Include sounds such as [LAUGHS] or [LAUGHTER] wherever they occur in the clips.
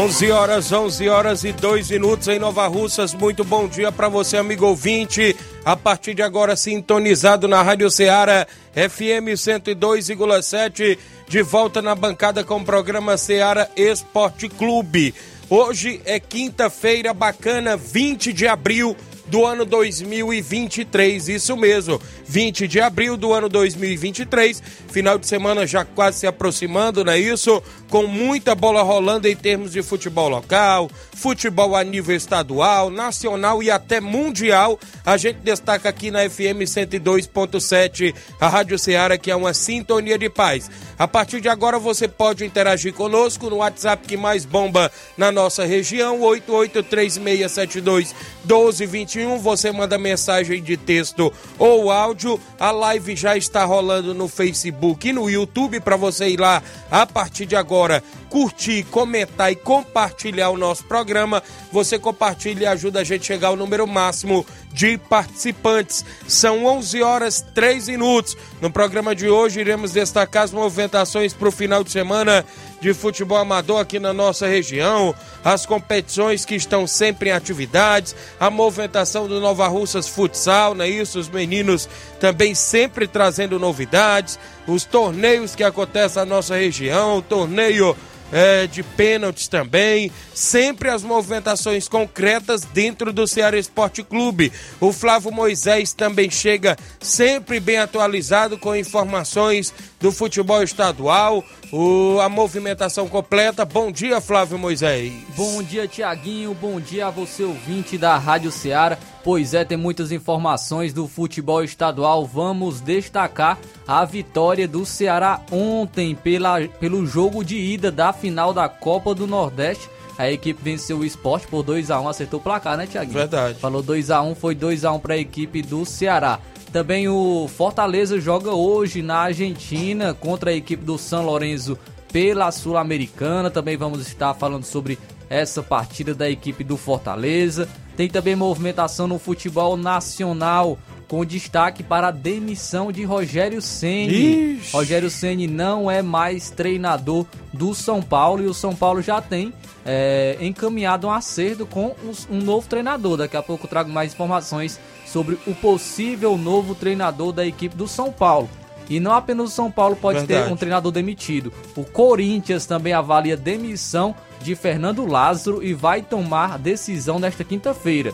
11 horas, 11 horas e 2 minutos em Nova Russas. Muito bom dia para você, amigo ouvinte. A partir de agora, sintonizado na Rádio Ceará FM 102,7, de volta na bancada com o programa Ceará Esporte Clube. Hoje é quinta-feira bacana, 20 de abril do ano 2023. Isso mesmo, 20 de abril do ano 2023. Final de semana já quase se aproximando, não é isso? Com muita bola rolando em termos de futebol local, futebol a nível estadual, nacional e até mundial. A gente destaca aqui na FM 102.7, a Rádio Ceará, que é uma sintonia de paz. A partir de agora você pode interagir conosco no WhatsApp que mais bomba na nossa região, 883672 1221. Você manda mensagem de texto ou áudio. A live já está rolando no Facebook e no YouTube para você ir lá a partir de agora curtir, comentar e compartilhar o nosso programa. Você compartilha e ajuda a gente a chegar ao número máximo de participantes. São 11 horas 3 minutos. No programa de hoje iremos destacar as movimentações para o final de semana de futebol amador aqui na nossa região, as competições que estão sempre em atividades, a movimentação do Nova Russas Futsal, não é isso? Os meninos também sempre trazendo novidades, os torneios que acontecem na nossa região, o torneio é, de pênaltis também, sempre as movimentações concretas dentro do Ceará Esporte Clube. O Flávio Moisés também chega sempre bem atualizado com informações do futebol estadual, o, a movimentação completa. Bom dia, Flávio Moisés. Bom dia, Tiaguinho. Bom dia a você, ouvinte da Rádio Ceará. Pois é, tem muitas informações do futebol estadual. Vamos destacar a vitória do Ceará ontem pela, pelo jogo de ida da final da Copa do Nordeste. A equipe venceu o esporte por 2x1, acertou o placar, né, Tiaguinho? Verdade. Falou 2x1, foi 2x1 para a equipe do Ceará. Também o Fortaleza joga hoje na Argentina contra a equipe do São Lourenço pela Sul-Americana. Também vamos estar falando sobre essa partida da equipe do Fortaleza. Tem também movimentação no futebol nacional com destaque para a demissão de Rogério Ceni. Rogério Ceni não é mais treinador do São Paulo e o São Paulo já tem é, encaminhado um acerto com um novo treinador. Daqui a pouco eu trago mais informações sobre o possível novo treinador da equipe do São Paulo. E não apenas o São Paulo pode Verdade. ter um treinador demitido. O Corinthians também avalia demissão de Fernando Lázaro e vai tomar decisão nesta quinta-feira.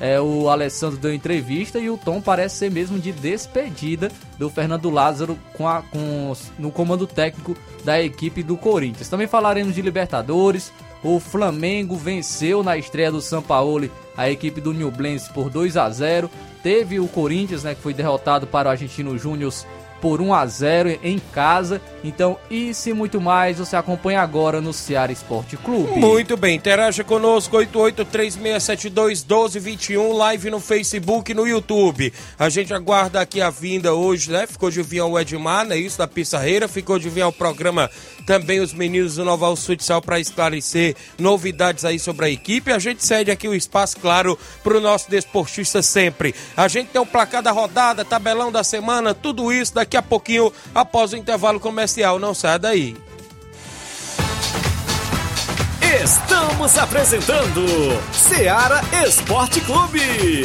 É, o Alessandro deu entrevista e o tom parece ser mesmo de despedida do Fernando Lázaro com a, com, no comando técnico da equipe do Corinthians. Também falaremos de Libertadores. O Flamengo venceu na estreia do São Paulo a equipe do Nublense por 2 a 0. Teve o Corinthians, né, que foi derrotado para o Argentino Júnior por 1 a 0 em casa. Então, isso e muito mais você acompanha agora no Ceará Esporte Clube. Muito bem, interaja conosco 8836721221, live no Facebook e no YouTube. A gente aguarda aqui a vinda hoje, né? Ficou de vir o Edmar, né? Isso da Pissarreira, ficou de vir o programa também os meninos do Noval Futsal para esclarecer novidades aí sobre a equipe. A gente cede aqui o espaço, claro, para o nosso desportista sempre. A gente tem o placar da rodada, tabelão da semana, tudo isso daqui a pouquinho após o intervalo comercial. Não saia daí. Estamos apresentando Seara Esporte Clube.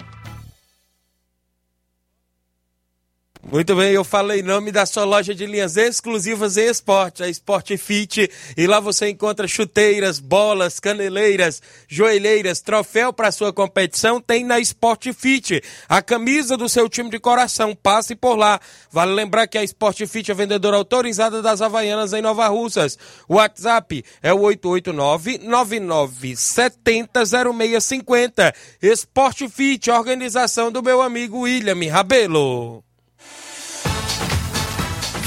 Muito bem, eu falei em nome da sua loja de linhas exclusivas em esporte, a Sport Fit, e lá você encontra chuteiras, bolas, caneleiras, joelheiras, troféu para sua competição, tem na Sport Fit. A camisa do seu time de coração, passe por lá. Vale lembrar que a Sport Fit é vendedora autorizada das Havaianas em Nova Russas. O WhatsApp é o 889-9970-0650. Sport Fit, organização do meu amigo William Rabelo.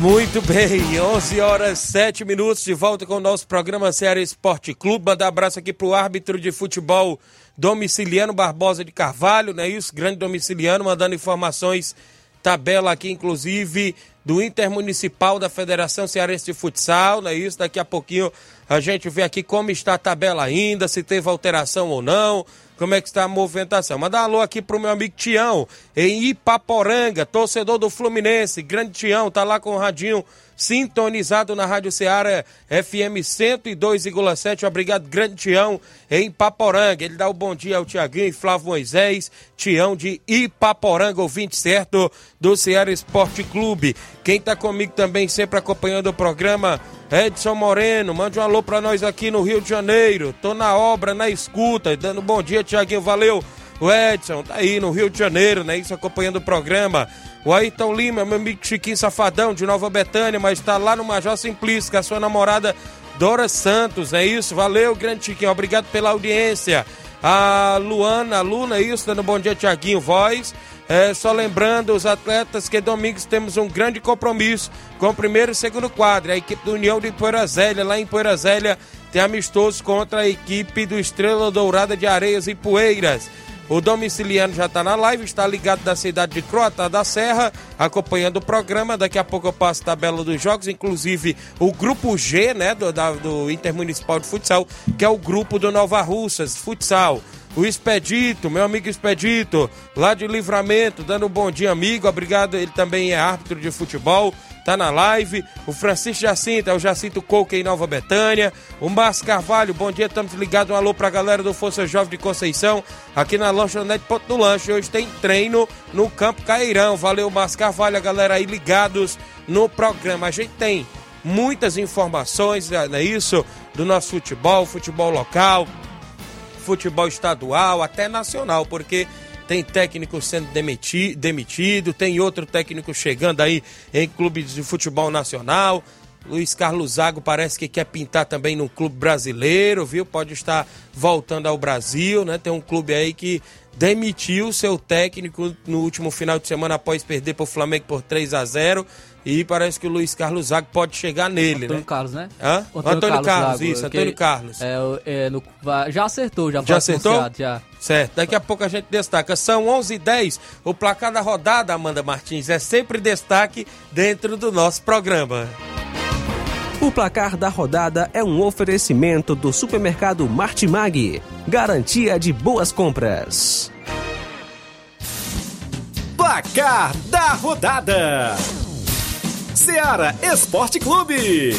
Muito bem, 11 horas 7 minutos, de volta com o nosso programa Série Esporte Clube. Mandar abraço aqui pro árbitro de futebol domiciliano Barbosa de Carvalho, não é isso? Grande domiciliano, mandando informações, tabela aqui, inclusive, do Intermunicipal da Federação Cearense de Futsal, não é isso? Daqui a pouquinho a gente vê aqui como está a tabela ainda, se teve alteração ou não, como é que está a movimentação. Mandar um alô aqui pro meu amigo Tião, em Ipaporanga, torcedor do Fluminense, grande Tião, tá lá com o radinho sintonizado na Rádio Ceará FM 102,7. Obrigado, grande Tião, em Ipaporanga. Ele dá o bom dia ao Tiaguinho e Flávio Moisés, Tião de Ipaporanga, ouvinte certo do Ceará Esporte Clube. Quem tá comigo também, sempre acompanhando o programa, Edson Moreno, mande um alô pra nós aqui no Rio de Janeiro. Tô na obra, na escuta, dando bom dia, Tiaguinho, valeu. O Edson tá aí no Rio de Janeiro, né? Isso acompanhando o programa. O Ayrton Lima, meu amigo Chiquinho Safadão, de Nova Betânia, mas está lá no Major Simplício, com a sua namorada Dora Santos, é isso? Valeu, grande Chiquinho, obrigado pela audiência. A Luana, a Luna, isso, dando bom dia, Tiaguinho, voz. É, só lembrando os atletas que domingos temos um grande compromisso com o primeiro e segundo quadro. A equipe do União de Poeira Zélia, lá em Poeira Zélia, tem amistoso contra a equipe do Estrela Dourada de Areias e Poeiras. O domiciliano já está na live, está ligado da cidade de Croata da Serra, acompanhando o programa. Daqui a pouco eu passo a tabela dos jogos, inclusive o grupo G, né, do, da, do Intermunicipal de Futsal, que é o grupo do Nova Russas Futsal. O Expedito, meu amigo Expedito, lá de Livramento, dando um bom dia, amigo. Obrigado, ele também é árbitro de futebol tá na live. O Francisco Jacinto, é o Jacinto Coque em Nova Betânia. O Márcio Carvalho, bom dia, estamos ligados. Um alô pra galera do Força Jovem de Conceição, aqui na lanchonete Ponto do Lanche. Hoje tem treino no Campo Cairão. Valeu, Márcio Carvalho, a galera aí ligados no programa. A gente tem muitas informações, não é isso? Do nosso futebol, futebol local, futebol estadual, até nacional, porque tem técnico sendo demiti, demitido, tem outro técnico chegando aí em clubes de futebol nacional. Luiz Carlos Zago parece que quer pintar também no clube brasileiro, viu? Pode estar voltando ao Brasil, né? Tem um clube aí que demitiu seu técnico no último final de semana após perder para o Flamengo por 3 a 0 e parece que o Luiz Carlos Zago pode chegar nele, Antônio né? Carlos, né? Hã? Antônio Antônio, Carlos Carlos, Zago, isso, Antônio Carlos. É, é, no- já acertou, já, Já acertou? Já. Certo, daqui a pouco a gente destaca. São 11 h 10 O placar da rodada, Amanda Martins, é sempre destaque dentro do nosso programa. O placar da rodada é um oferecimento do supermercado Martimag. Garantia de boas compras. Placar da rodada: Seara Esporte Clube.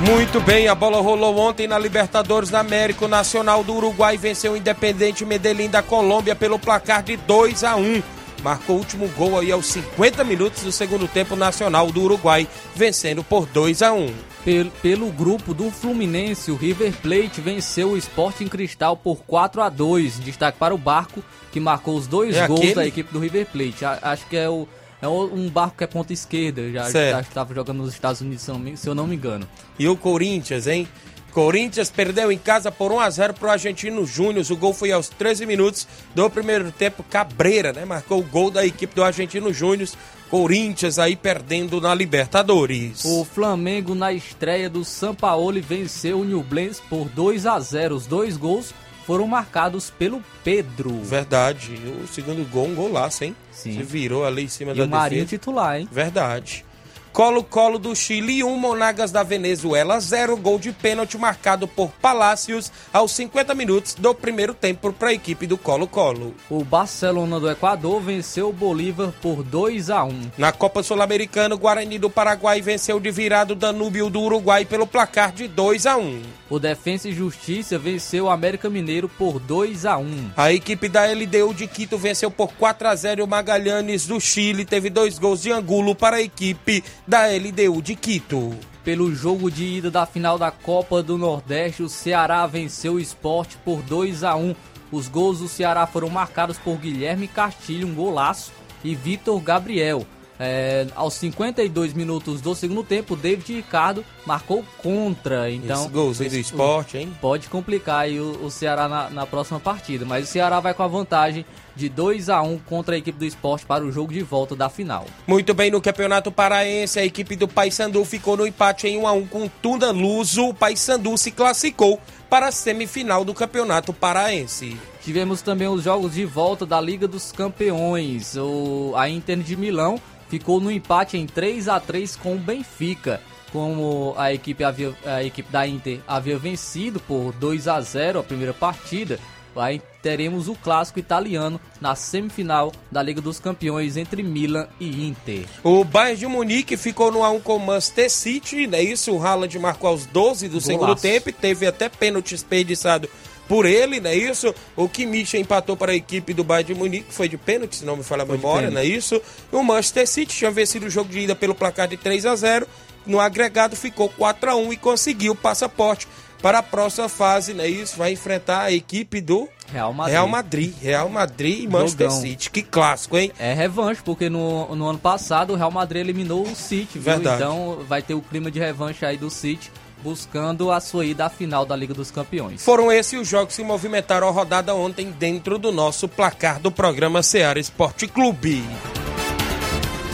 Muito bem, a bola rolou ontem na Libertadores da América. O Nacional do Uruguai venceu o Independente Medellín da Colômbia pelo placar de 2 a 1. marcou o último gol aí aos 50 minutos do segundo tempo nacional do Uruguai, vencendo por 2 a 1. Pelo, pelo grupo do Fluminense, o River Plate venceu o Sporting Cristal por 4 a 2 Destaque para o Barco, que marcou os dois É gols aquele? da equipe do River Plate. A- acho que é, o, é o- um barco que é ponta esquerda, já estava jogando nos Estados Unidos, se eu não me- se eu não me engano. E o Corinthians, hein? Corinthians perdeu em casa por 1 a 0 pro Argentino Júnior. O gol foi aos 13 minutos do primeiro tempo. Cabreira, né? Marcou o gol da equipe do Argentino Júnior. Corinthians aí perdendo na Libertadores. O Flamengo na estreia do Sampaoli venceu o Nublense por 2 a 0 Os dois gols foram marcados pelo Pedro. Verdade. O segundo gol, um golaço, hein? Sim. Se virou ali em cima E da o Marinho defesa. titular, hein? Verdade. Colo-Colo do Chile 1, Monagas da Venezuela 0, gol de pênalti marcado por Palácios aos 50 minutos do primeiro tempo para a equipe do Colo-Colo. O Barcelona do Equador venceu o Bolívar por 2 a 1 Na Copa Sul-Americana, o Guarani do Paraguai venceu de virado o Danúbio do Uruguai pelo placar de 2 a 1. O Defensa e Justiça venceu o América Mineiro por 2 a 1 A equipe da LDU de Quito venceu por 4 a 0 o Magalhães do Chile, teve dois gols de Angulo para a equipe da LDU de Quito. Pelo jogo de ida da final da Copa do Nordeste, o Ceará venceu o esporte por 2 a 1 Os gols do Ceará foram marcados por Guilherme Castilho, um golaço, e Vitor Gabriel. É, aos 52 minutos do segundo tempo, David Ricardo marcou contra. Então, Esse golzinho do esporte, hein? pode complicar o, o Ceará na, na próxima partida. Mas o Ceará vai com a vantagem de 2 a 1 contra a equipe do esporte para o jogo de volta da final. Muito bem, no Campeonato Paraense, a equipe do Paysandu ficou no empate em 1 a 1 com o Tunda Luso. O Paysandu se classificou para a semifinal do Campeonato Paraense. Tivemos também os jogos de volta da Liga dos Campeões. O, a Inter de Milão ficou no empate em 3 a 3 com o Benfica. Como a equipe, havia, a equipe da Inter havia vencido por 2 a 0 a primeira partida, aí teremos o clássico italiano na semifinal da Liga dos Campeões entre Milan e Inter. O Bayern de Munique ficou no 1 com o Manchester City, não é isso? O Haaland marcou aos 12 do segundo tempo e teve até pênalti desperdiçado por ele, não é isso? O Kimmich empatou para a equipe do Bayern de Munique, foi de pênalti, se não me falha a memória, não é isso? O Manchester City tinha vencido o jogo de ida pelo placar de 3 a 0 no agregado ficou 4 a 1 e conseguiu o passaporte para a próxima fase, não é isso? Vai enfrentar a equipe do Real Madrid. Real Madrid, Real Madrid e Manchester Jogão. City. Que clássico, hein? É revanche, porque no, no ano passado o Real Madrid eliminou o City, viu? Verdade. Então vai ter o clima de revanche aí do City, buscando a sua ida à final da Liga dos Campeões. Foram esses os jogos que movimentaram a rodada ontem dentro do nosso placar do programa Seara Esporte Clube.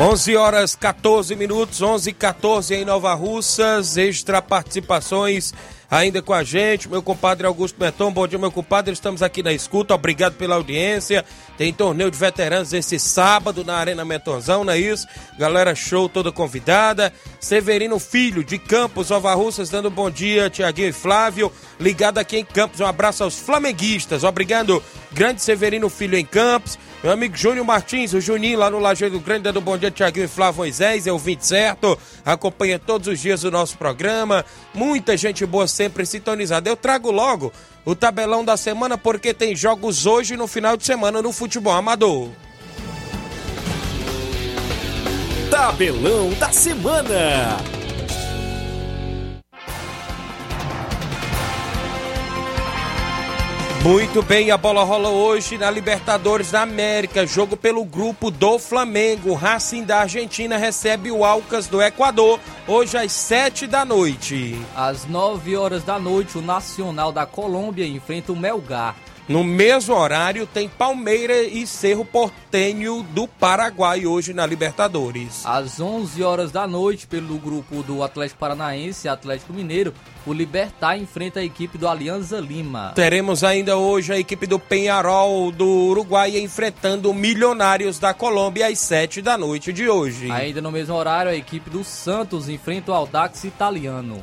11 horas 14 minutos, 11 e 14 em Nova Russas, extra participações ainda com a gente, meu compadre Augusto Meton, bom dia meu compadre, estamos aqui na escuta, obrigado pela audiência, tem torneio de veteranos esse sábado na Arena Metonzão, não é isso? Galera show toda convidada, Severino Filho de Campos, Nova Russas, dando bom dia, Tiaguinho e Flávio, ligado aqui em Campos, um abraço aos flamenguistas, obrigado, grande Severino Filho em Campos, meu amigo Júnior Martins, o Juninho lá no Lajeiro Grande, dando bom dia, Tiaguinho e Flávio Moisés, é o 20 certo, acompanha todos os dias o nosso programa, muita gente boa sempre sintonizada. Eu trago logo o tabelão da semana porque tem jogos hoje no final de semana no futebol amador. Tabelão da semana. Muito bem, a bola rola hoje na Libertadores da América, jogo pelo grupo do Flamengo. Racing da Argentina recebe o Alcas do Equador, hoje às 7 da noite. Às 9 horas da noite, o Nacional da Colômbia enfrenta o Melgar. No mesmo horário tem Palmeiras e Cerro Portenho do Paraguai hoje na Libertadores. Às 11 horas da noite, pelo grupo do Atlético Paranaense e Atlético Mineiro, o Libertar enfrenta a equipe do Alianza Lima. Teremos ainda hoje a equipe do Penharol do Uruguai enfrentando o Milionários da Colômbia às 7 da noite de hoje. Ainda no mesmo horário, a equipe do Santos enfrenta o Audax Italiano.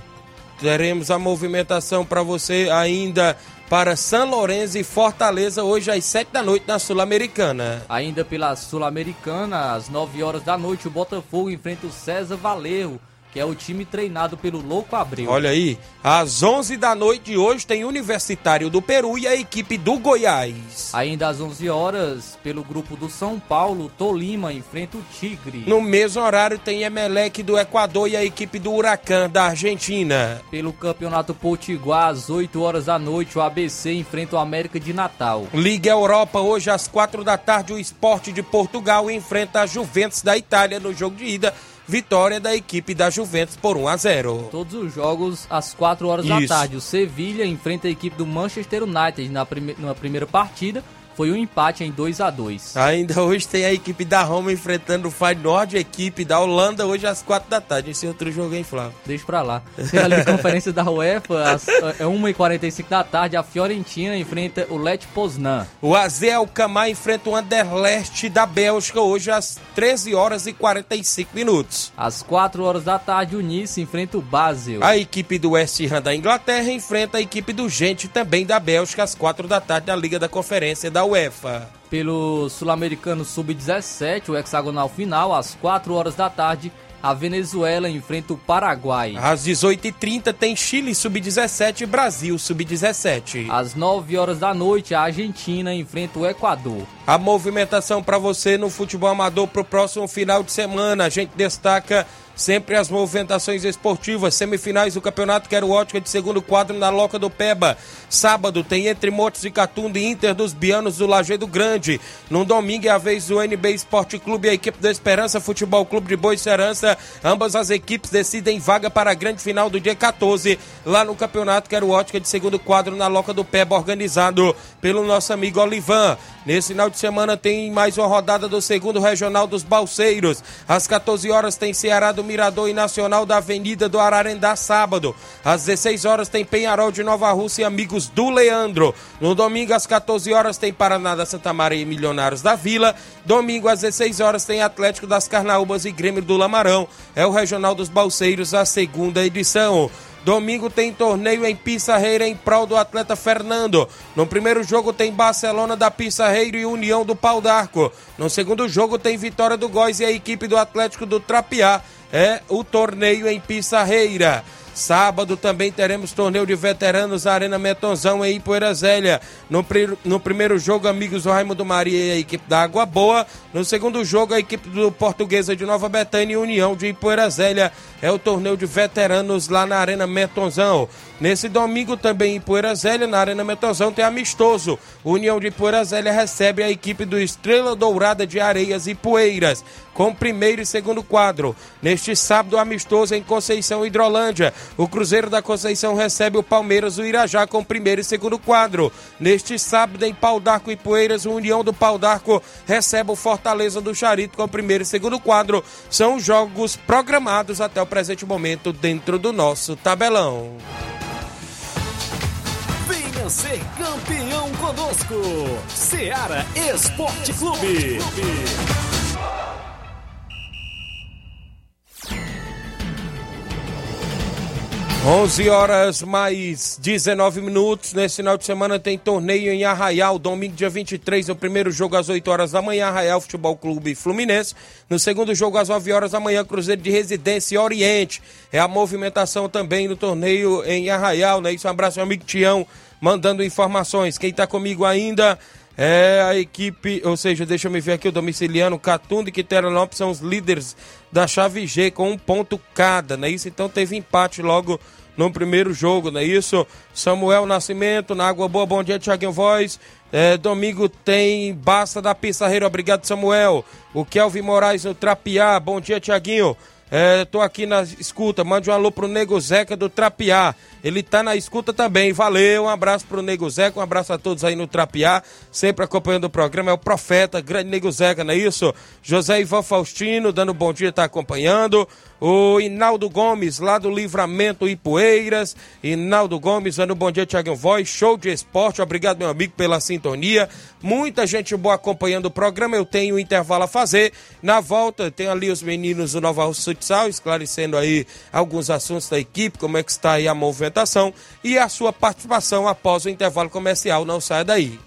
Teremos a movimentação para você ainda para São Lourenço e Fortaleza hoje às 7 da noite na Sul-Americana. Ainda pela Sul-Americana, às 9 horas da noite, o Botafogo enfrenta o César Valerro que é o time treinado pelo Louco Abreu. Olha aí, às 11 da noite de hoje tem Universitário do Peru e a equipe do Goiás. Ainda às 11 horas, pelo grupo do São Paulo, Tolima enfrenta o Tigre. No mesmo horário tem Emelec do Equador e a equipe do Huracan da Argentina. Pelo Campeonato Potiguar, às 8 horas da noite, o ABC enfrenta o América de Natal. Liga Europa, hoje às 4 da tarde, o Esporte de Portugal enfrenta a Juventus da Itália no jogo de ida vitória da equipe da Juventus por 1 a 0. Todos os jogos às 4 horas Isso. da tarde. O Sevilha enfrenta a equipe do Manchester United na, prime na primeira partida foi um empate em 2 a 2 Ainda hoje tem a equipe da Roma enfrentando o Feyenoord, a equipe da Holanda, hoje às 4 da tarde. Esse outro jogo, hein, Flávio? Deixa pra lá. Tem ali a conferência da UEFA, às é 1h45 da tarde, a Fiorentina enfrenta o Let Poznan. O AZ Alkmaar enfrenta o Anderlecht da Bélgica, hoje às 13 horas e 45 minutos. Às 4 horas da tarde, o Nice enfrenta o Basel. A equipe do West Ham da Inglaterra enfrenta a equipe do Gente, também da Bélgica, às 4 da tarde, na Liga da Conferência da UEFA. Pelo Sul-Americano Sub-17, o hexagonal final, às 4 horas da tarde, a Venezuela enfrenta o Paraguai. Às 18h30 tem Chile Sub-17 e Brasil Sub-17. Às 9 horas da noite, a Argentina enfrenta o Equador. A movimentação para você no futebol amador para o próximo final de semana. A gente destaca Sempre as movimentações esportivas, semifinais do Campeonato Quero Ótica de segundo quadro na Loca do Peba. Sábado tem entre Motos e Catunda e Inter dos Bianos do Lajeado Grande. No domingo é a vez do NB Esporte Clube e a equipe da Esperança Futebol Clube de Boa Serança. Ambas as equipes decidem vaga para a grande final do dia 14, lá no Campeonato Quero Ótica de segundo quadro na Loca do Peba, organizado pelo nosso amigo Olivan. Nesse final de semana tem mais uma rodada do segundo regional dos Balseiros. Às 14 horas tem Ceará do Mirador e Nacional da Avenida do Ararendá sábado. Às 16 horas tem Penharol de Nova Rússia e Amigos do Leandro. No domingo às 14 horas tem Paraná da Santa Maria e Milionários da Vila. Domingo às 16 horas tem Atlético das Carnaúbas e Grêmio do Lamarão. É o Regional dos Balseiros, a segunda edição. Domingo tem torneio em Pissarreira em prol do atleta Fernando. No primeiro jogo tem Barcelona da Pissarreira e União do Pau d'Arco. No segundo jogo tem Vitória do Góis e a equipe do Atlético do Trapiá. É o torneio em Pissarreira. Sábado também teremos torneio de veteranos na Arena Metonzão em Ipoeira Zélia. No, no primeiro jogo, amigos do Raimundo Maria e a equipe da Água Boa. No segundo jogo, a equipe do Portuguesa de Nova Betânia e União de Ipoeira Zélia. É o torneio de veteranos lá na Arena Metonzão. Nesse domingo também em Poeira Zélia, na Arena Metonzão, tem amistoso. União de Poeira Zélia recebe a equipe do Estrela Dourada de Areias e Poeiras, com primeiro e segundo quadro. Neste sábado, amistoso em Conceição Hidrolândia. O Cruzeiro da Conceição recebe o Palmeiras do Irajá com primeiro e segundo quadro. Neste sábado, em Pau d'Arco e Poeiras, o União do Pau d'Arco recebe o Fortaleza do Charito com primeiro e segundo quadro. São jogos programados até o presente momento dentro do nosso tabelão. Ser campeão conosco, Seara Esporte Clube. 11 horas mais 19 minutos. Nesse final de semana tem torneio em Arraial. Domingo, dia 23, o primeiro jogo às 8 horas da manhã, Arraial Futebol Clube Fluminense. No segundo jogo, às 9 horas da manhã, Cruzeiro de Residência Oriente. É a movimentação também no torneio em Arraial, né? Isso, um abraço, meu amigo Tião, mandando informações. Quem está comigo ainda é a equipe, ou seja, deixa eu me ver aqui, o domiciliano Catunda e Quiteranópolis são os líderes da chave G com um ponto cada, né? Isso então teve empate logo no primeiro jogo, não é isso? Samuel Nascimento, na Água Boa, bom dia, Thiaguinho Voz. É, domingo tem Basta da Pissarreira, obrigado, Samuel. O Kelvin Moraes no Trapiá, bom dia, Thiaguinho. É, tô aqui na escuta, mande um alô pro Nego Zeca do Trapiá. Ele tá na escuta também. Valeu, um abraço pro Nego Zeca, um abraço a todos aí no Trapiá, sempre acompanhando o programa. É o Profeta, grande Nego Zeca, não é isso? José Ivan Faustino, dando bom dia, tá acompanhando. O Inaldo Gomes, lá do Livramento Ipueiras. Inaldo Gomes, dando bom dia, Tiago Voz. Show de esporte. Obrigado, meu amigo, pela sintonia. Muita gente boa acompanhando o programa. Eu tenho um intervalo a fazer. Na volta, tem ali os meninos do Nova Rússia Futsal, esclarecendo aí alguns assuntos da equipe, como é que está aí a movimentação e a sua participação após o intervalo comercial. Não saia daí.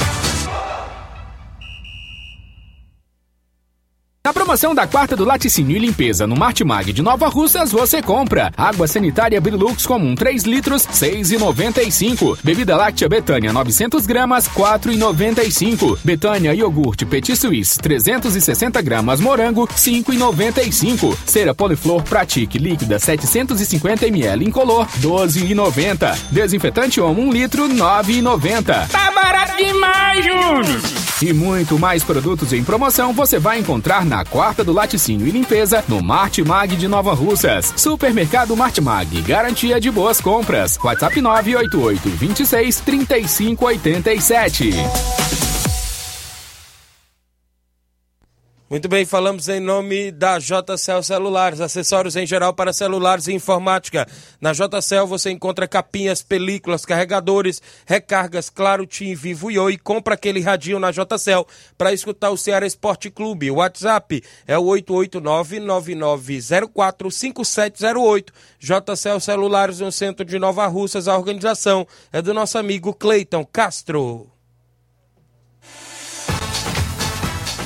Na promoção da quarta do laticínio e limpeza no Martimag de Nova Russas, você compra água sanitária Brilux comum 3 litros, 6,95. Bebida láctea Betânia 900 gramas, 4,95. Betânia iogurte Petit Suisse 360 gramas morango, 5,95. Cera Poliflor Pratique líquida 750 ml incolor, 12,90. Desinfetante Omo 1 litro, 9,90. Tá barato demais, Júnior! E muito mais produtos em promoção você vai encontrar na quarta do laticínio e limpeza no Martimag de Nova Russas. Supermercado Martimag, garantia de boas compras. WhatsApp 988 26 35 87. Muito bem, falamos em nome da JCL Celulares, acessórios em geral para celulares e informática. Na JCL você encontra capinhas, películas, carregadores, recargas, claro, Tim, Vivo e Oi. Compra aquele radinho na JCL para escutar o Ceará Esporte Clube. O WhatsApp é o 889-9904-5708. JCL Celulares no centro de Nova Russas. A organização é do nosso amigo Cleiton Castro.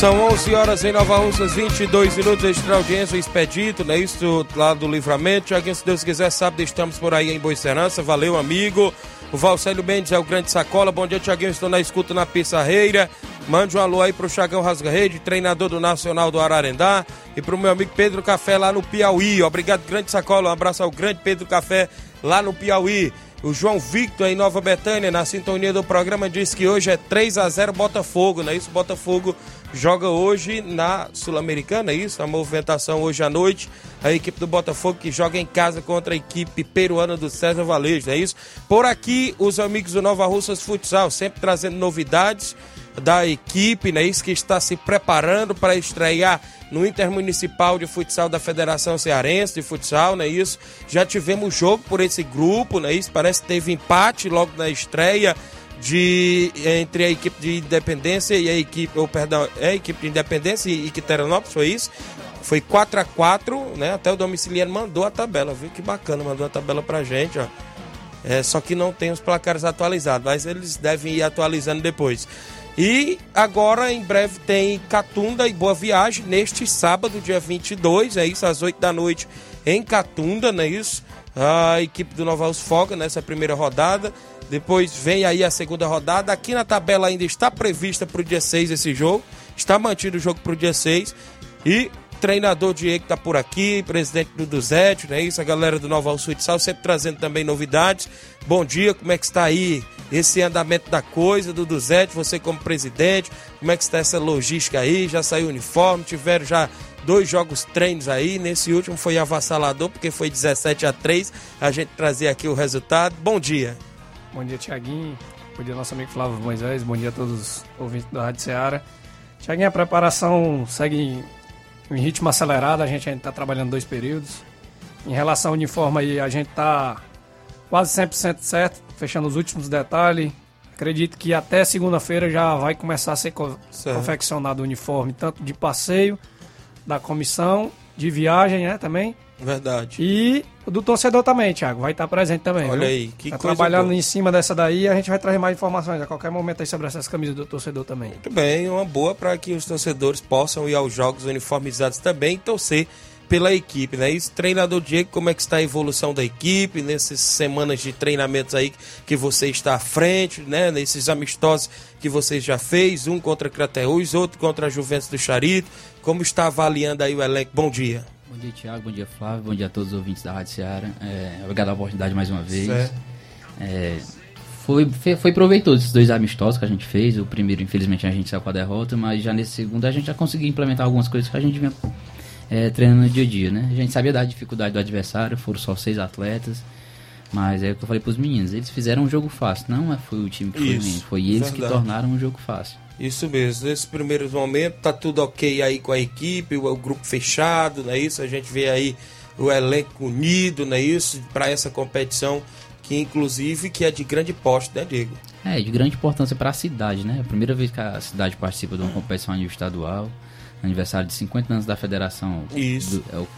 São 11 horas em Nova Russas, 22 minutos extra audiência, Expedito, né? Isso lá do Livramento. Tiaguinho, se Deus quiser, sábado estamos por aí em Boa Serança. Valeu, amigo. O Valcélio Mendes é o grande sacola. Bom dia, Tiaguinho. Estou na escuta na Pissarreira. Mande um alô aí pro Chagão Rasga-Rede, treinador do Nacional do Ararendá. E pro meu amigo Pedro Café lá no Piauí. Obrigado, grande sacola. Um abraço ao grande Pedro Café lá no Piauí. O João Victor em Nova Betânia, na sintonia do programa, diz que hoje é 3 a 0 Botafogo, não é isso? Botafogo joga hoje na Sul-Americana, é isso? A movimentação hoje à noite. A equipe do Botafogo que joga em casa contra a equipe peruana do César Valejo, é isso? Por aqui, os amigos do Nova Russas Futsal, sempre trazendo novidades da equipe, né? Isso que está se preparando para estrear no Intermunicipal de Futsal da Federação Cearense de Futsal, não é isso? Já tivemos jogo por esse grupo, não é isso? Parece que teve empate logo na estreia de entre a equipe de Independência e a equipe, ou perdão, é a equipe de Independência e Quiteranópolis, foi isso? Foi 4 a 4 né? Até o domiciliano mandou a tabela, viu? Que bacana, mandou a tabela pra gente, ó. É, só que não tem os placares atualizados, mas eles devem ir atualizando depois. E agora, em breve, tem Catunda e Boa Viagem, neste sábado, dia 22, é isso, às 8 da noite, em Catunda, não é isso? A equipe do Nova Folga nessa primeira rodada. Depois vem aí a segunda rodada. Aqui na tabela ainda está prevista para o dia 6 esse jogo. Está mantido o jogo para o dia 6. E treinador Diego está por aqui, presidente do Duzete, não é isso? A galera do Nova Futsal sempre trazendo também novidades. Bom dia, como é que está aí esse andamento da coisa do Duzete, você como presidente, como é que está essa logística aí? Já saiu uniforme, tiveram já dois jogos treinos aí, nesse último foi avassalador porque foi 17 a 3. A gente trazer aqui o resultado. Bom dia. Bom dia, Tiaguinho. Bom dia, nosso amigo Flávio Moisés. Bom dia a todos os ouvintes da Rádio Ceará. Tiaguinho, a preparação segue em ritmo acelerado. A gente ainda está trabalhando dois períodos. Em relação ao uniforme aí, a gente está quase 100% certo, fechando os últimos detalhes. Acredito que até segunda-feira já vai começar a ser co certo. confeccionado o uniforme, tanto de passeio, da comissão, de viagem, né, também. Verdade. E do torcedor também, Thiago, vai estar presente também. Olha viu? aí, que tá coisa trabalhando boa. em cima dessa daí, a gente vai trazer mais informações a qualquer momento aí sobre essas camisas do torcedor também. Muito bem, uma boa para que os torcedores possam ir aos jogos uniformizados também e torcer pela equipe, né? Isso, treinador Diego, como é que está a evolução da equipe nessas semanas de treinamentos aí que você está à frente, né? Nesses amistosos que você já fez, um contra Crateús, outro contra a Juventus do Charito. Como está avaliando aí o elenco? Bom dia. Bom dia, Thiago. Bom dia, Flávio. Bom dia a todos os ouvintes da Rádio Seara. É, obrigado pela oportunidade mais uma vez. É, foi, foi, foi proveitoso esses dois amistosos que a gente fez. O primeiro, infelizmente, a gente saiu com a derrota, mas já nesse segundo a gente já conseguiu implementar algumas coisas que a gente vinha é, treinando no dia a dia, né? A gente sabia da dificuldade do adversário, foram só seis atletas. Mas é o que eu falei pros meninos, eles fizeram um jogo fácil, não é- foi o time que foi Isso, ruim, foi eles que verdade. tornaram um jogo fácil. Isso mesmo, nesse primeiro momento tá tudo ok aí com a equipe, o, o grupo fechado, não é isso? A gente vê aí o elenco unido, não é isso? Para essa competição que inclusive que é de grande porte, né, Diego? É, de grande importância para a cidade, né? A primeira vez que a cidade participa de uma competição a nível estadual, aniversário de 50 anos da federação. Isso. do- é o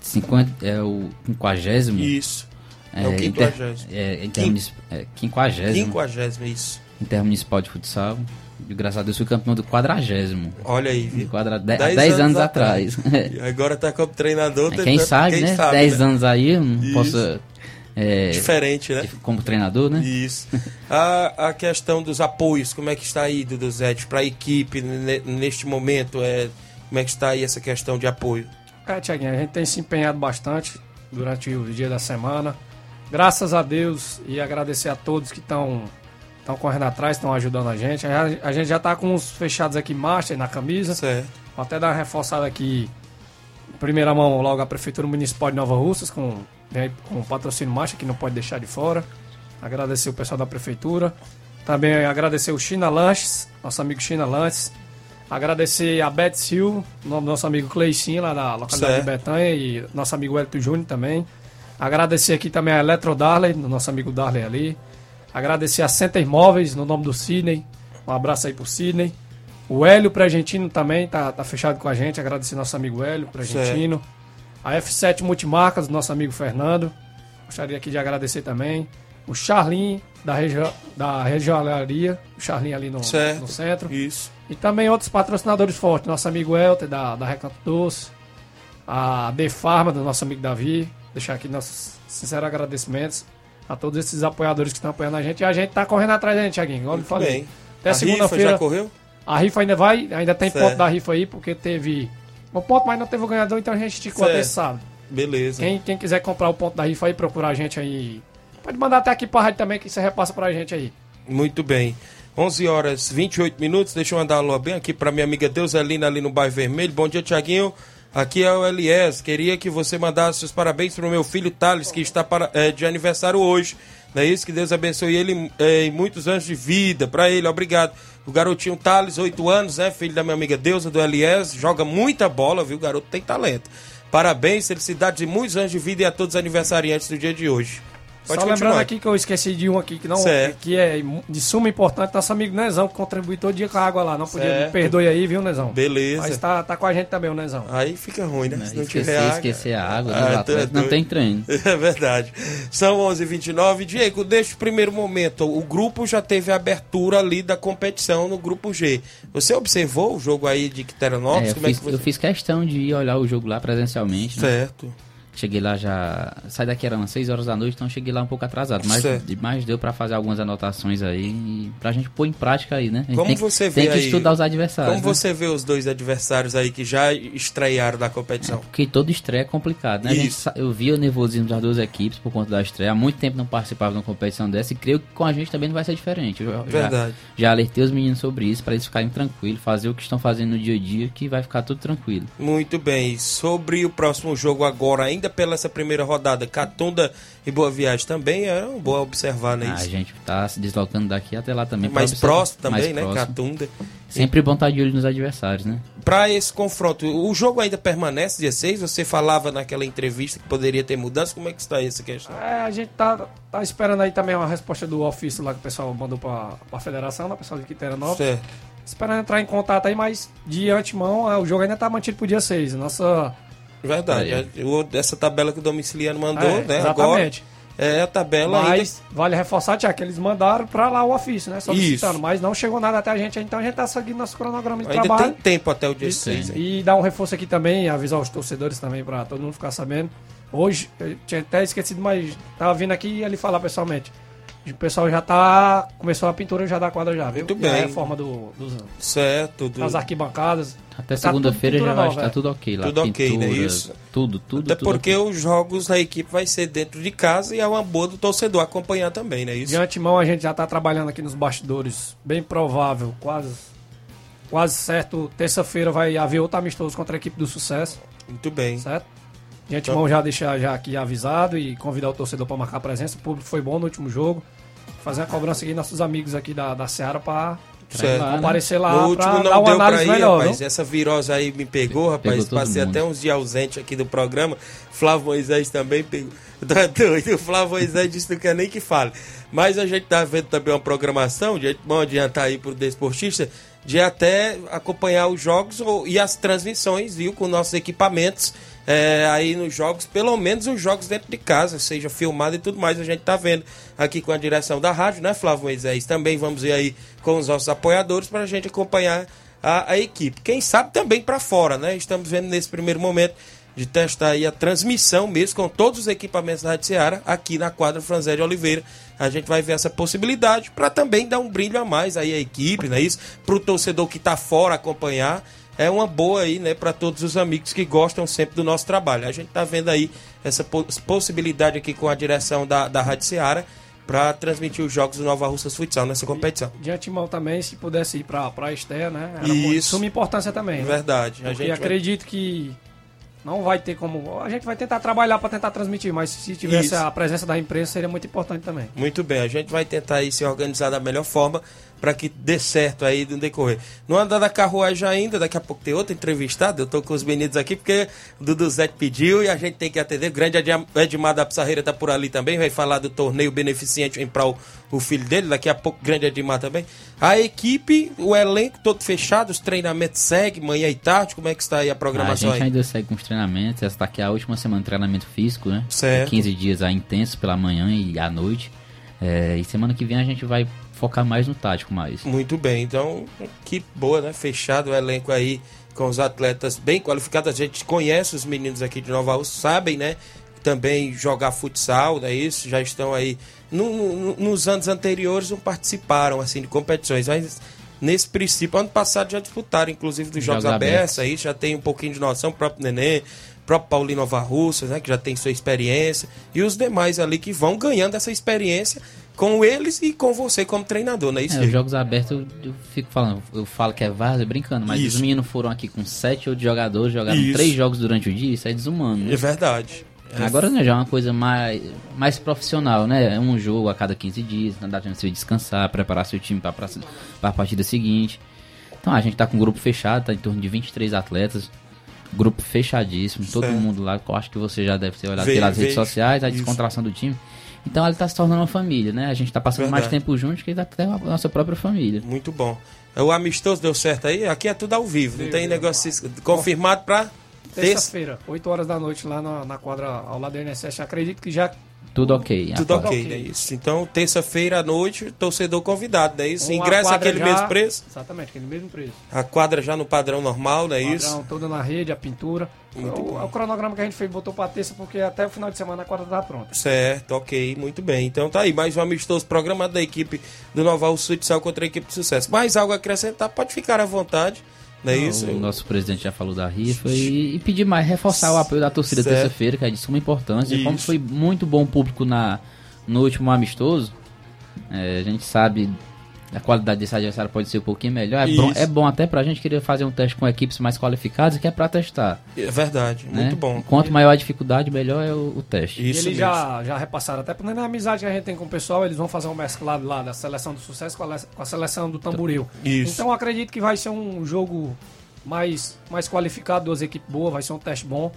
50, é o 50 Isso. É, o inter- quinquagésimo. é, intermunis- é, 50 Quinquagésimo, isso. Intermunicipal de futsal. E graças a Deus fui campeão do quadragésimo. Olha aí, viu? Quadra, de, há Dez 10 anos anos, atrás. atrás. E agora tá como treinador. Quem tentando- sabe, quem né? sabe, 10 né? anos aí, não Isso. posso. É, Diferente, né? Como treinador, né? Isso. A, a questão dos apoios, como é que está aí, Dudu Zete, para a equipe ne- neste momento? É, como é que está aí essa questão de apoio? É, Tiaguinho, a gente tem se empenhado bastante durante o dia da semana. Graças a Deus e agradecer a todos que estão estão correndo atrás, estão ajudando a gente. A, a gente já está com os fechados aqui master na camisa. Certo. Vou até dar uma reforçada aqui, em primeira mão, logo a Prefeitura Municipal de Nova Russas, com, aí com o patrocínio master, que não pode deixar de fora. Agradecer o pessoal da Prefeitura. Também agradecer o China Lanches, nosso amigo China Lanches. Agradecer a Beth do nosso amigo Cleicinho, lá da localidade Certo. de Betanha, e nosso amigo Elton Júnior também. Agradecer aqui também a Eletro Darley, nosso amigo Darley ali. Agradecer a Center Móveis, no nome do Sidney. Um abraço aí pro Sidney. O Hélio Pragentino também tá, tá fechado com a gente. Agradecer nosso amigo Hélio Pragentino. A F7 Multimarcas, do nosso amigo Fernando. Gostaria aqui de agradecer também. O Charlin, da, regi da Regionalaria. O Charlin ali no, Certo. no centro. Isso. E também outros patrocinadores fortes. Nosso amigo Elter, da, da Recanto Doce. A De Farma, do nosso amigo Davi. Deixar aqui nossos sinceros agradecimentos a todos esses apoiadores que estão apoiando a gente. E a gente tá correndo atrás da gente, Thiaguinho. Igual eu falei. bem. Até a rifa segunda-feira. já correu? A rifa ainda vai, ainda tem Certo. ponto da rifa aí, porque teve um ponto, mas não teve o ganhador, então a gente esticou até sábado. Beleza. Quem, quem quiser comprar o ponto da rifa aí, procurar a gente aí. Pode mandar até aqui pra rádio também, que você repassa pra gente aí. Muito bem. 11 horas 28 minutos. Deixa eu mandar alô bem aqui para minha amiga Deuselina ali no bairro Vermelho. Bom dia, Tiaguinho. Aqui é o Elias. Queria que você mandasse os parabéns para o meu filho Thales, que está para- eh, de aniversário hoje. Não é isso? Que Deus abençoe ele eh, em muitos anos de vida. Para ele, obrigado. O garotinho Thales, 8 anos, né? Filho da minha amiga Deusa, do Elias. Joga muita bola, viu? O garoto tem talento. Parabéns, felicidades e muitos anos de vida e a todos os aniversariantes do dia de hoje. Pode Só lembrando aqui que eu esqueci de um aqui que não Certo. que é de suma importância, nosso amigo Nezão, que contribui todo dia com a água lá. Não podia, Certo. me perdoe aí, viu, Nezão? Beleza. Mas tá, tá com a gente também, o Nezão. Aí fica ruim, né? Se não esquecer, tiver água. esquecer a água, Ah, né? O é atleta não tem treino. [LAUGHS] É verdade. São 11h29. Diego, neste primeiro momento, o grupo já teve a abertura ali da competição no grupo G. Você observou o jogo aí de É, Quiteranópolis? eu, Como fiz, é que você... eu fiz questão de ir olhar o jogo lá presencialmente. né? Cheguei lá já. Sai daqui era umas 6 horas da noite, então cheguei lá um pouco atrasado. Mas, Certo. mas deu pra fazer algumas anotações aí e pra gente pôr em prática aí, né? A gente Como tem, você vê Tem que aí- estudar os adversários. Como né? você vê os dois adversários aí que já estrearam da competição? Porque todo estreia é complicado, né? Gente eu vi o nervosismo das duas equipes por conta da estreia. Há muito tempo não participava de uma competição dessa e creio que com a gente também não vai ser diferente. Eu já- Verdade. Já, alertei os meninos sobre isso para eles ficarem tranquilos, fazer o que estão fazendo no dia a dia, que vai ficar tudo tranquilo. Muito bem. Sobre o próximo jogo agora, ainda pela essa primeira rodada, Catunda e Boa Viagem também é um bom observar, né? a Isso? gente tá se deslocando daqui até lá também. Mais próximo também, mais né? próximo. Catunda. Sempre bom estar de olho nos adversários, né? Para esse confronto, o jogo ainda permanece dia 6? Você falava naquela entrevista que poderia ter mudança. Como é que está essa questão? É, a gente tá, tá esperando aí também uma resposta do ofício lá que o pessoal mandou pra, pra federação, o pessoal de Quiteranópolis. Certo. Esperando entrar em contato aí, mas de antemão é, o jogo ainda tá mantido pro dia 6. Nossa. Verdade. Aí. É, o- Essa tabela que o Domiciliano mandou, É, né? exatamente. Agora é a tabela ainda. Mas vale reforçar, Tiago, que eles mandaram pra lá o ofício, né? Solicitando, Isso. mas não chegou nada até a gente, então a gente tá seguindo nosso cronograma de Ainda trabalho. tem tempo até o dia E- 6. hein? E dar um reforço aqui também, avisar os torcedores também pra todo mundo ficar sabendo. Hoje, eu tinha até esquecido, mas tava vindo aqui e ele falar pessoalmente. O pessoal já tá. Começou a pintura já da quadra já, viu? Muito E a bem. reforma do, dos, Certo. Do... das arquibancadas. Até Tá segunda-feira tudo já pintura vai estar é. tudo ok lá. Tudo ok, né? Pintura, Isso. Tudo, tudo. Até tudo porque ok. os jogos da equipe vai ser dentro de casa e é uma boa do torcedor acompanhar também, né? Isso. De antemão a gente já está trabalhando aqui nos bastidores, bem provável, quase, quase certo. Terça-feira vai haver outro amistoso contra a equipe do sucesso, Muito bem. certo? De antemão já deixar já aqui avisado e convidar o torcedor para marcar presença. O público foi bom no último jogo. Fazer a cobrança aqui nossos amigos aqui da, da Seara para aparecer lá No último dar não uma deu pra análise ir, melhor. rapaz. viu? Essa virose aí me pegou, rapaz. Pegou Passei mundo. até uns dias ausente aqui do programa. Flávio Moisés também pegou. [LAUGHS] Tá doido? O Flávio Moisés disse que não quer nem que fale. Mas a gente tá vendo também uma programação, de bom adiantar aí pro desportista, de até acompanhar os jogos ou- e as transmissões, viu, com nossos equipamentos. É, aí nos jogos, pelo menos os jogos dentro de casa, seja filmado e tudo mais, a gente tá vendo aqui com a direção da rádio, né, Flávio Moisés? Também vamos ir aí com os nossos apoiadores para a gente acompanhar a, a equipe. Quem sabe também para fora, né? Estamos vendo nesse primeiro momento de testar aí a transmissão mesmo com todos os equipamentos da Rádio Seara aqui na quadra Franzé de Oliveira. A gente vai ver essa possibilidade para também dar um brilho a mais aí à equipe, não é isso? Para o torcedor que está fora acompanhar. É uma boa aí, né, para todos os amigos que gostam sempre do nosso trabalho. A gente tá vendo aí essa po- possibilidade aqui com a direção da, da Rádio Seara para transmitir os jogos do Nova Russas Futsal nessa competição. De antemão também, se pudesse ir para a Estéia, né? Era muito- Isso. suma importância também. É né? verdade. A Porque gente vai- acredito que não vai ter como. A gente vai tentar trabalhar para tentar transmitir, mas se tivesse Isso. a presença da imprensa seria muito importante também. Muito bem, a gente vai tentar aí se organizar da melhor forma para que dê certo aí no decorrer. Não anda da carruagem ainda, daqui a pouco tem outro entrevistado. Eu tô com os meninos aqui porque o Dudu Zé pediu e a gente tem que atender. O grande Edmar da Pissarreira tá por ali também, vai falar do torneio beneficente em prol o filho dele. Daqui a pouco o grande Edmar também. A equipe, o elenco todo fechado, os treinamentos seguem manhã e tarde. Como é que está aí a A programação gente aí? ainda segue com os treinamentos. Essa tá aqui a última semana de treinamento físico, né? Certo. 15 dias aí intensos pela manhã e à noite. É, e semana que vem a gente vai focar mais no tático mais. Muito bem, então que boa, né? Fechado o elenco aí com os atletas bem qualificados. A gente conhece os meninos aqui de Nova Rússia, sabem, né? Também jogar futsal, né? Isso, já estão aí. No- no- nos anos anteriores não participaram assim de competições, mas nesse princípio, ano passado já disputaram, inclusive dos Jogos, Jogos Abertos, Abertos. aí já tem um pouquinho de noção, o próprio Nenê, o próprio Paulinho Nova Russa, né? Que já tem sua experiência, e os demais ali que vão ganhando essa experiência com eles e com você como treinador, não é isso? É, os jogos abertos eu, eu fico falando, eu falo que é várzea brincando, mas Isso. os meninos foram aqui com sete ou jogadores, jogaram Isso. três jogos durante o dia, isso é desumano. né? É verdade. É Agora né, já é uma coisa mais, mais profissional, né? É um jogo a cada 15 dias, não dá tempo de você descansar, preparar seu time para a partida seguinte. Então a gente tá com um grupo fechado, tá em torno de 23 atletas, grupo fechadíssimo, todo Certo. mundo lá, eu acho que você já deve ter olhado Veio, pelas redes sociais, a Isso. descontração do time. Então ele tá se tornando uma família, né? A gente tá passando mais Verdade. tempo juntos que até a nossa própria família. Muito bom. O amistoso deu certo aí? Aqui é tudo ao vivo, não tem negócio confirmado pra terça. Terça-feira, 8 horas da noite, lá na, na quadra ao lado da INSS. Acredito que já. Tudo ok. Tudo ok, é isso. Então, terça-feira à noite, torcedor convidado, não é isso? Ingresso quadra aquele já- mesmo preço, Exatamente, aquele mesmo preço. a quadra já no padrão normal, não é isso? Padrão, toda na rede, a pintura. Muito o, cronograma que a gente fez botou pra terça, porque até o final de semana a quadra tá pronta. Certo, ok, muito bem. Então tá aí, mais um amistoso programado da equipe do Nova Russa Futsal contra a equipe de sucesso. Mais algo a acrescentar, pode ficar à vontade, não é isso? O nosso presidente já falou da rifa e, e pedir mais, reforçar o apoio da torcida terça-feira, que é de suma importância. Como Isso. foi muito bom público na, no último amistoso, é, a gente sabe a qualidade desse adversário pode ser um pouquinho melhor. É bom, é bom até pra gente querer fazer um teste com equipes mais qualificadas, que é pra testar. É verdade, né? muito bom. Quanto maior a dificuldade, melhor é o, o teste. Isso e eles já, já repassaram, até porque na amizade que a gente tem com o pessoal, eles vão fazer um mesclado lá da seleção do sucesso com a, com a seleção do tamboril. Isso. Então eu acredito que vai ser um jogo mais, mais qualificado, duas equipes boas, vai ser um teste bom.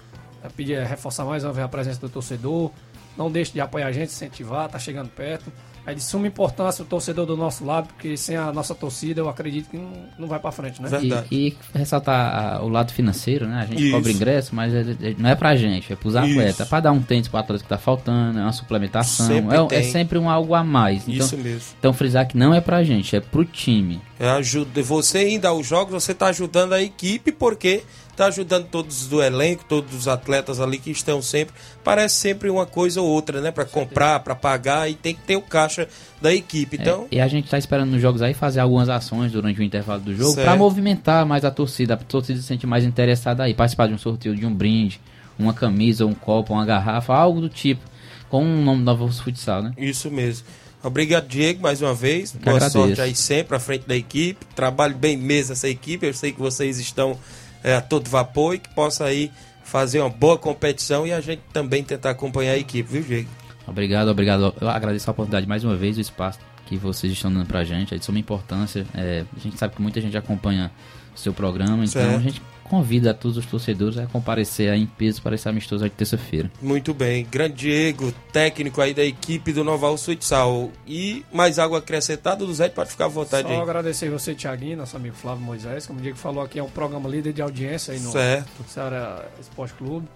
É pedir, é, reforçar mais uma vez a presença do torcedor. Não deixe de apoiar a gente, incentivar, tá chegando perto. É de suma importância o torcedor do nosso lado, porque sem a nossa torcida eu acredito que não, não vai pra frente, né? Verdade. E, e ressaltar a- o lado financeiro, né? A gente Isso. cobra ingresso, mas é- é- não é pra gente, é pros atletas. É pra dar um tênis pro atleta que tá faltando, é uma suplementação. Sempre É, é sempre um algo a mais. Então, Isso mesmo. então frisar que não é pra gente, é pro time. É ajuda, você indo aos jogos, você está ajudando a equipe porque tá ajudando todos do elenco, todos os atletas ali que estão sempre. Parece sempre uma coisa ou outra, né? Para comprar, para pagar e tem que ter o caixa da equipe. Então, É, e a gente tá esperando nos jogos aí fazer algumas ações durante o intervalo do jogo para movimentar mais a torcida. A torcida se sente mais interessada aí, participar de um sorteio de um brinde, uma camisa, um copo, uma garrafa, algo do tipo, com o nome Nova Russa Futsal, né? Isso mesmo. Obrigado, Diego, mais uma vez. Boa sorte aí sempre à frente da equipe. Trabalhe bem mesmo essa equipe. Eu sei que vocês estão é, a todo vapor e que possa aí fazer uma boa competição e a gente também tentar acompanhar a equipe, viu, Diego? Obrigado, obrigado. Eu agradeço a oportunidade mais uma vez, o espaço que vocês estão dando pra gente. É de suma importância. É, a gente sabe que muita gente acompanha o seu programa, então Certo. a gente convida a todos os torcedores a comparecer aí em peso para esse amistoso aí de terça-feira. Muito bem. Grande Diego, técnico aí da equipe do Nova Urso Futsal. E mais algo acrescentado do Zé, pode ficar à vontade Só aí. agradecer você, Thiaguinho, nosso amigo Flávio Moisés, como o Diego falou aqui, é um programa líder de audiência aí no Certo. Ceará Esporte Clube.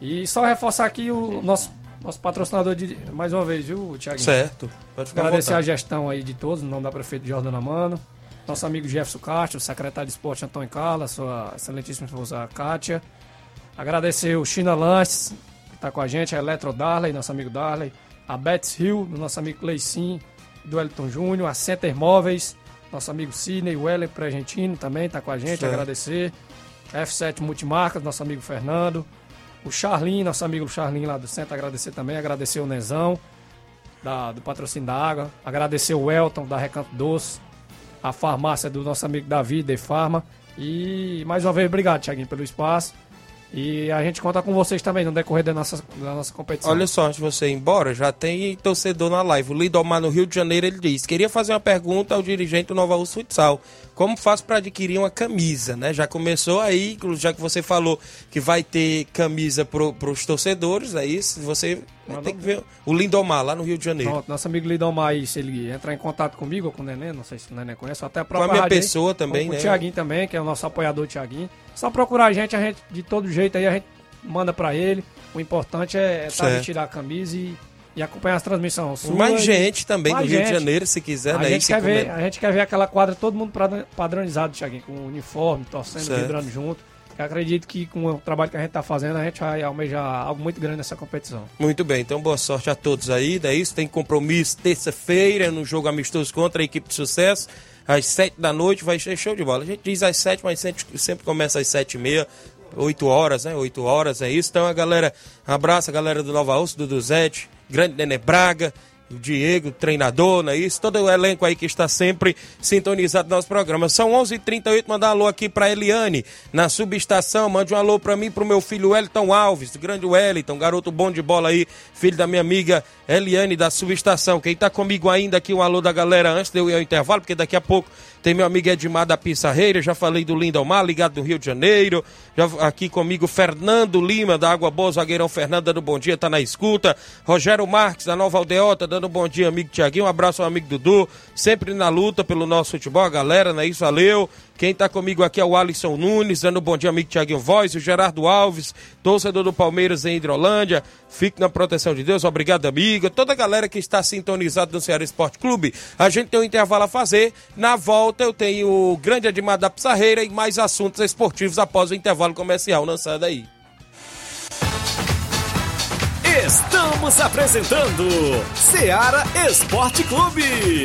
E só reforçar aqui o nosso, nosso patrocinador de mais uma vez, viu, Thiaguinho? Certo. Pode ficar à Agradecer a vontade. gestão aí de todos, no nome da prefeita Jordana Mano, nosso amigo Jefferson Castro, secretário de esporte Antônio Carla, sua excelentíssima esposa Kátia. Agradecer o China Lanches, que está com a gente, a Eletro Darley, nosso amigo Darley, a Betts Hill, do nosso amigo Cleicin, do Elton Júnior, a Center Móveis, nosso amigo Sidney, o Heller Argentino também está com a gente, Certo. agradecer. F7 Multimarcas, nosso amigo Fernando. O Charlin, nosso amigo Charlin lá do centro, agradecer também, agradecer o Nezão da- do patrocínio da água. Agradecer o Elton, da Recanto Doce. A farmácia do nosso amigo Davi, de Farma. E mais uma vez, obrigado, Thiaguinho, pelo espaço. E a gente conta com vocês também no decorrer da nossa, da nossa competição. Olha só, antes de você ir embora, já tem torcedor na live. O Lidomar no Rio de Janeiro, ele diz: queria fazer uma pergunta ao dirigente do Nova Urso Futsal. Como faço para adquirir uma camisa, né? Já começou aí, já que você falou que vai ter camisa para os torcedores, é isso? Você ter que ver o Lindomar lá no Rio de Janeiro. Pronto, nosso amigo Lidomar aí, se ele entrar em contato comigo ou com o Nenê, não sei se o Nenê conhece, até a própria minha rádio aí, pessoa também, ou com né? o Thiaguinho também, que é o nosso apoiador Thiaguinho. Só procurar a gente, a gente, de todo jeito aí, a gente manda pra ele. O importante é estar Certo. vestido a camisa e, e acompanhar as transmissões. suas. Mais gente também Mais do Rio de gente. Janeiro, se quiser, A né? gente, se quer ver, a gente quer ver aquela quadra, todo mundo padr- padronizado, Thiaguinho, com uniforme, torcendo, Certo. vibrando junto. Eu acredito que com o trabalho que a gente tá fazendo, a gente vai almejar algo muito grande nessa competição. Muito bem, então boa sorte a todos aí. Daí isso tem compromisso terça-feira no jogo amistoso contra a equipe de sucesso. Às sete da noite vai ser show de bola. A gente diz às sete, mas sempre, começa às sete e meia. Oito horas, né? Oito horas, é isso. Então a galera, abraça a galera do Nova Urso, do Duzete, Grande Nenê Braga, o Diego, treinador, não é isso? Todo o elenco aí que está sempre sintonizado no nosso programa. São 11 h 38 mandar um alô aqui para Eliane, na subestação. Mande um alô para mim, para o meu filho Wellington Alves, do grande Wellington, garoto bom de bola aí, filho da minha amiga Eliane, da subestação. Quem tá comigo ainda aqui, um alô da galera antes de eu ir ao intervalo, porque daqui a pouco tem meu amigo Edmar da Pissarreira, já falei do Lindomar, ligado do Rio de Janeiro. Já aqui comigo Fernando Lima, da Água Boa, zagueirão Fernando, dando bom dia, tá na escuta. Rogério Marques, da Nova Aldeota, dando bom dia, amigo Tiaguinho. Um abraço ao amigo Dudu, sempre na luta pelo nosso futebol, a galera, não é isso? Valeu. Quem tá comigo aqui é o Alisson Nunes, dando bom dia, amigo Tiaguinho Voz, o Gerardo Alves, torcedor do Palmeiras em Hidrolândia. Fique na proteção de Deus, obrigado, amiga. Toda a galera que está sintonizada no Ceará Esporte Clube, a gente tem um intervalo a fazer. Na volta eu tenho o grande Admar da Pissarreira e mais assuntos esportivos após o intervalo comercial. Não sai daí. Estamos apresentando Seara Esporte Clube.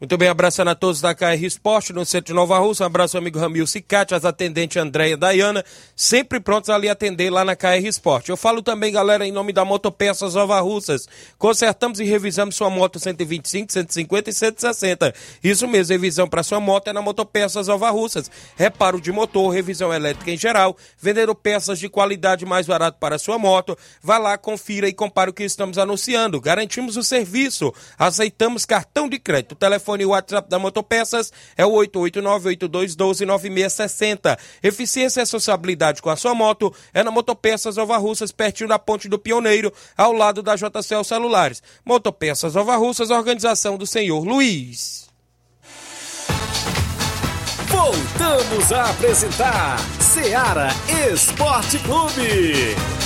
Muito bem, abraçando a todos da KR Esporte, no centro de Nova Rússia. Um abraço ao amigo Ramil Cicate, as atendentes Andréia e Dayana, sempre prontos ali atender lá na KR Esporte. Eu falo também, galera, em nome da Motopeças Nova Russas. Consertamos e revisamos sua moto 125, 150 e 160. Isso mesmo, revisão para sua moto é na Motopeças Nova Russas. Reparo de motor, revisão elétrica em geral, vendendo peças de qualidade mais barato para sua moto. Vá lá, confira e compare o que estamos anunciando. Garantimos o serviço. Aceitamos cartão de crédito. Telefone telefone e WhatsApp da Motopeças é o 889-8212-9660. Eficiência e sociabilidade com a sua moto é na Motopeças Nova Russas, pertinho da Ponte do Pioneiro, ao lado da JCL Celulares. Motopeças Nova Russas, organização do senhor Luiz. Voltamos a apresentar Seara Esporte Clube.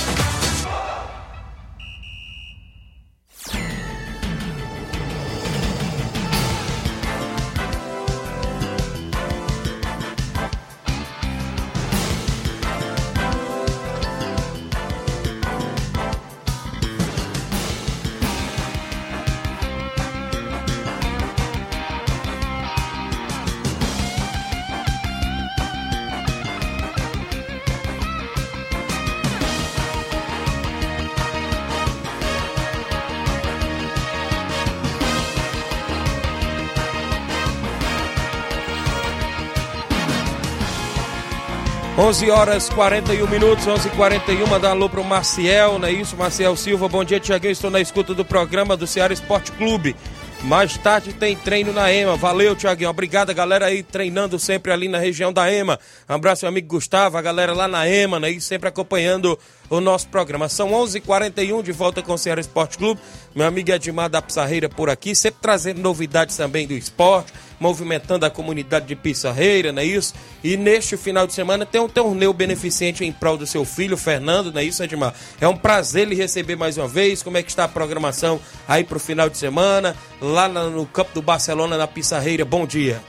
11 horas 41 minutos, 11 h 41 Mandar um alô pro Marciel, não é isso? Marciel Silva, bom dia, Tiaguinho. Estou na escuta do programa do Ceará Esporte Clube. Mais tarde tem treino na EMA. Valeu, Tiaguinho. Obrigado, galera aí treinando sempre ali na região da EMA. Um abraço, meu amigo Gustavo, a galera lá na EMA, né? E sempre acompanhando o nosso programa. São 11:41 h 41 de volta com o Ceará Esporte Clube. Meu amigo Edmar da Pissarreira por aqui, sempre trazendo novidades também do esporte, movimentando a comunidade de Pissarreira, não é isso? E neste final de semana tem um torneio beneficente em prol do seu filho, Fernando, não é isso, Edmar? É um prazer lhe receber mais uma vez. Como é que está a programação aí para o final de semana, lá no campo do Barcelona, na Pissarreira? Bom dia.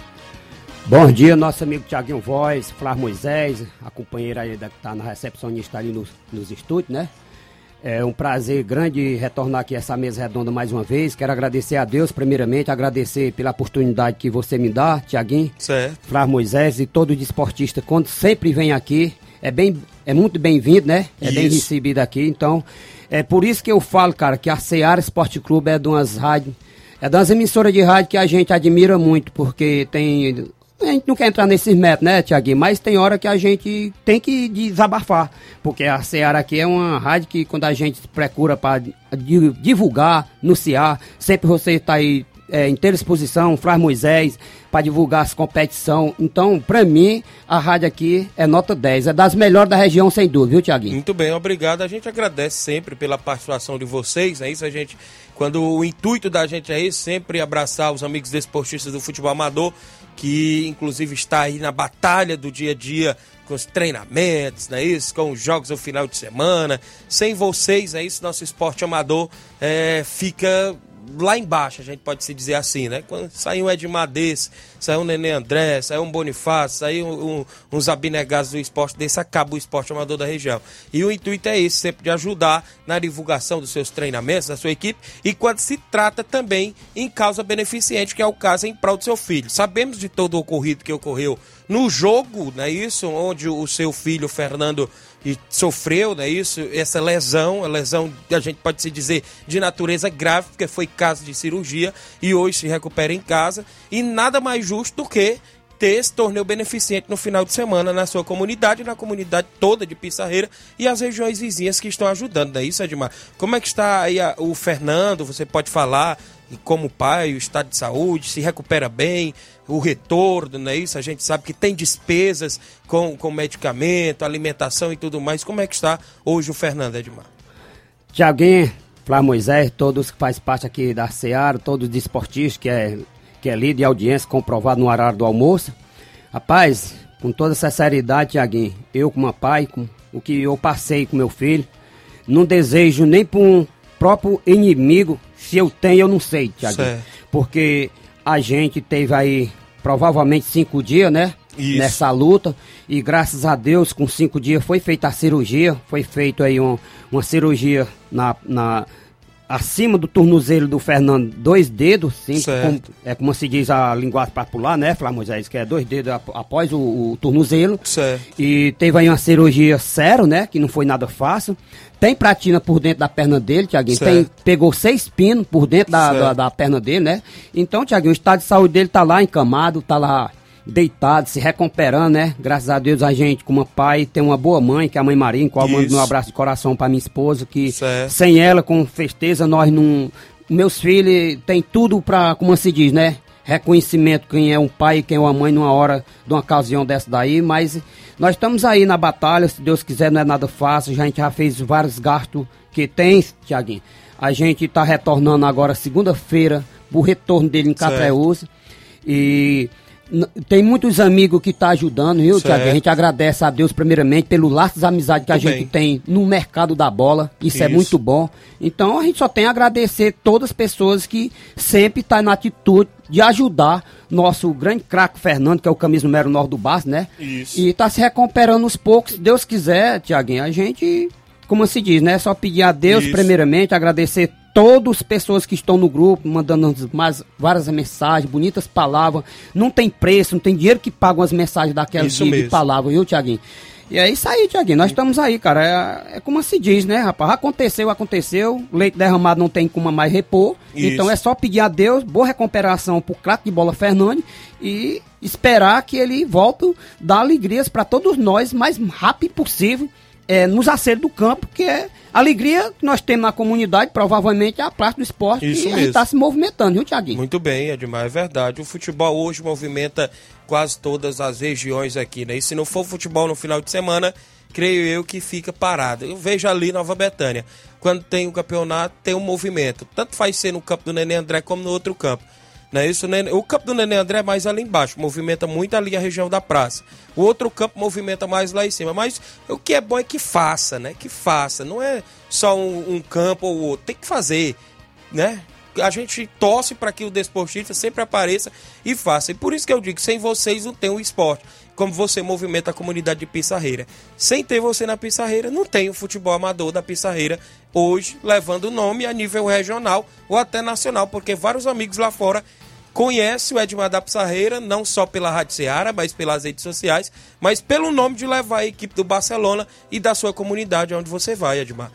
Bom dia, nosso amigo Tiaguinho Voz, Flávio Moisés, a companheira aí que está na recepcionista ali nos, nos estúdios, né? É um prazer grande retornar aqui a essa mesa redonda mais uma vez. Quero agradecer a Deus, primeiramente, agradecer pela oportunidade que você me dá, Tiaguinho, certo. Flávio Moisés e todo desportista, quando sempre vem aqui, é, bem, é muito bem-vindo, né? É isso. bem recebido aqui. Então, é por isso que eu falo, cara, que a Seara Esporte Clube é de umas rádios, é de umas emissoras de rádio que a gente admira muito, porque tem a gente não quer entrar nesses métodos, né, Tiaguinho? Mas tem hora que a gente tem que desabafar. Porque a Seara aqui é uma rádio que quando a gente procura para divulgar, anunciar, sempre você está aí é, inteira exposição, Flávio Moisés, para divulgar as competição. Então, para mim, a rádio aqui é nota 10. É das melhores da região, sem dúvida, viu, Tiaguinho? Muito bem, obrigado. A gente agradece sempre pela participação de vocês. É isso, a gente. Quando o intuito da gente é esse, sempre abraçar os amigos desportistas do futebol amador que inclusive está aí na batalha do dia a dia com os treinamentos, não é isso? Com os jogos no final de semana. Sem vocês, é isso, nosso esporte amador é, fica lá embaixo, a gente pode se dizer assim, né? Quando saiu um Edmar desse, saiu um Nenê André, saiu um Bonifácio, saiu um, um, uns abnegados do esporte desse, acaba o esporte amador da região. E o intuito é esse, sempre de ajudar na divulgação dos seus treinamentos, da sua equipe, e quando se trata também em causa beneficente, que é o caso em prol do seu filho. Sabemos de todo o ocorrido que ocorreu no jogo, não é isso? Onde o seu filho, Fernando, e sofreu, né, isso, essa lesão, a lesão, a gente pode se dizer, de natureza grave, porque foi caso de cirurgia e hoje se recupera em casa. E nada mais justo do que ter esse torneio beneficente no final de semana na sua comunidade, na comunidade toda de Pissarreira e as regiões vizinhas que estão ajudando, não é isso, Edmar? Como é que está aí a, o Fernando? Você pode falar como pai, o estado de saúde, se recupera bem, o retorno, não é isso? A gente sabe que tem despesas com, com medicamento, alimentação e tudo mais. Como é que está hoje o Fernando Edmar? Tiaguinho, Flávio Moisés, todos que fazem parte aqui da Seara, todos os esportistas que é, que é líder de audiência, comprovado no horário do almoço. Rapaz, com toda essa seriedade, Tiaguinho, eu como pai, com o que eu passei com meu filho, não desejo nem para um próprio inimigo, se eu tenho, eu não sei, Tiaguinho. Porque a gente teve aí provavelmente cinco dias, né? Isso. Nessa luta. E graças a Deus, com cinco dias foi feita a cirurgia. Foi feita aí um, uma cirurgia na, na, acima do tornozelo do Fernando, dois dedos, sim, como, é como se diz a linguagem popular, né, Flávio Moisés, que é dois dedos ap- após o, o tornozelo. Certo. E teve aí uma cirurgia sério, né, que não foi nada fácil. Tem platina por dentro da perna dele, Tiaguinho. Tem, pegou seis pinos por dentro da, da, da perna dele, né? Então, Tiaguinho, o estado de saúde dele tá lá encamado, tá lá deitado, se recuperando, né? Graças a Deus a gente, como pai, tem uma boa mãe, que é a mãe Maria, qual mando Isso. um abraço de coração pra minha esposa, que Certo. sem ela, com certeza, nós não... Meus filhos têm tudo pra, como se diz, né? Reconhecimento, quem é um pai e quem é uma mãe numa hora de uma ocasião dessa daí, mas nós estamos aí na batalha, se Deus quiser não é nada fácil, a gente já fez vários gastos que tem, Tiaguinho. A gente tá retornando agora segunda-feira pro retorno dele em. Catreús. E tem muitos amigos que tá ajudando, viu. Tiaguinho? A gente agradece a Deus primeiramente pelo laço de amizade que a Muito gente bem. tem no mercado da bola. Isso, é Isso. muito bom. Então a gente só tem a agradecer todas as pessoas que sempre tá na atitude de ajudar nosso grande craque Fernando, que é o camisa número 9 do Barça, né? Isso. E tá se recuperando aos poucos. Se Deus quiser, Tiaguinho, a gente, como se diz, né? Só pedir a Deus Isso. primeiramente, agradecer todas as pessoas que estão no grupo, mandando mais, várias mensagens, bonitas palavras. Não tem preço, não tem dinheiro que pagam as mensagens daquelas de, de palavras, viu, Tiaguinho? E é isso aí, Tiaguinho. Nós estamos aí, cara. É, é como se diz, né, rapaz? Aconteceu, aconteceu. Leite derramado não tem como mais repor. Isso. Então é só pedir a Deus, boa recuperação pro craque de bola Fernandes e esperar que ele volte dar alegrias para todos nós mais rápido possível. É, nos acertos do campo, que é a alegria que nós temos na comunidade, provavelmente é a parte do esporte Isso que a gente está se movimentando, viu, Tiaguinho? Muito bem, Edmar, é verdade. O futebol hoje movimenta quase todas as regiões aqui, né? E se não for futebol no final de semana, creio eu que fica parado. Eu vejo ali Nova Betânia. Quando tem o campeonato, tem um movimento. Tanto faz ser no campo do Nenê André como no outro campo. É isso? Nenê- O campo do Nenê André é mais ali embaixo, movimenta muito ali a região da praça. O outro campo movimenta mais lá em cima. Mas o que é bom é que faça, né? Que faça. Não é só um, um campo ou outro. Tem que fazer, né? A gente torce para que o desportista sempre apareça e faça. E por isso que eu digo, sem vocês não tem o esporte. Como você movimenta a comunidade de Pissarreira. Sem ter você na Pissarreira, não tem o futebol amador da Pissarreira hoje, levando o nome a nível regional ou até nacional, porque vários amigos lá fora conhecem o Edmar da Pissarreira, não só pela Rádio Seara, mas pelas redes sociais, mas pelo nome de levar a equipe do Barcelona e da sua comunidade onde você vai, Edmar.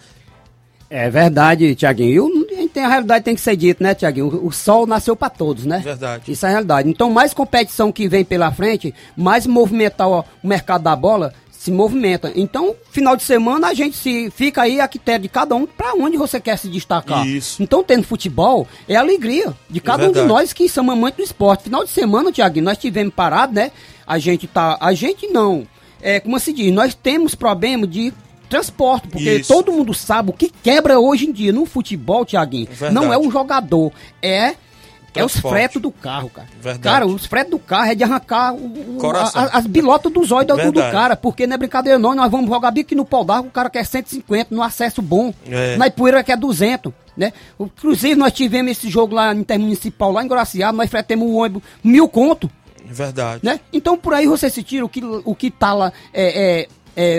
É verdade, Tiaguinho. Tem a realidade tem que ser dito, né, Tiaguinho? O, o sol nasceu para todos, né? Verdade. Isso é a realidade. Então, mais competição que vem pela frente, mais movimentar o mercado da bola se movimenta. Então, final de semana a gente se fica aí a critério de cada um para onde você quer se destacar. Isso. Então, tendo futebol é alegria de cada um de nós que somos amantes do esporte. Final de semana, Tiaguinho, nós tivemos parado, né? A gente tá, a gente não. É como se diz, nós temos problema de transporte, porque Isso. todo mundo sabe o que quebra hoje em dia no futebol, Tiaguinho. Verdade. Não é o jogador, é é os Transporte. fretes do carro, cara. Verdade. Cara, os fretes do carro é de arrancar o- o- a- as bilotas dos olhos do, do cara, porque não é brincadeira não, nós vamos jogar bico no pau d'água, o cara quer 150 no acesso bom, É. na Ipueira quer 200, né? Inclusive nós tivemos esse jogo lá no Intermunicipal, lá em Guaraciaba, nós fretemos um ônibus mil conto, Verdade. né? Então por aí você se tira o que, o que tá lá, é, é,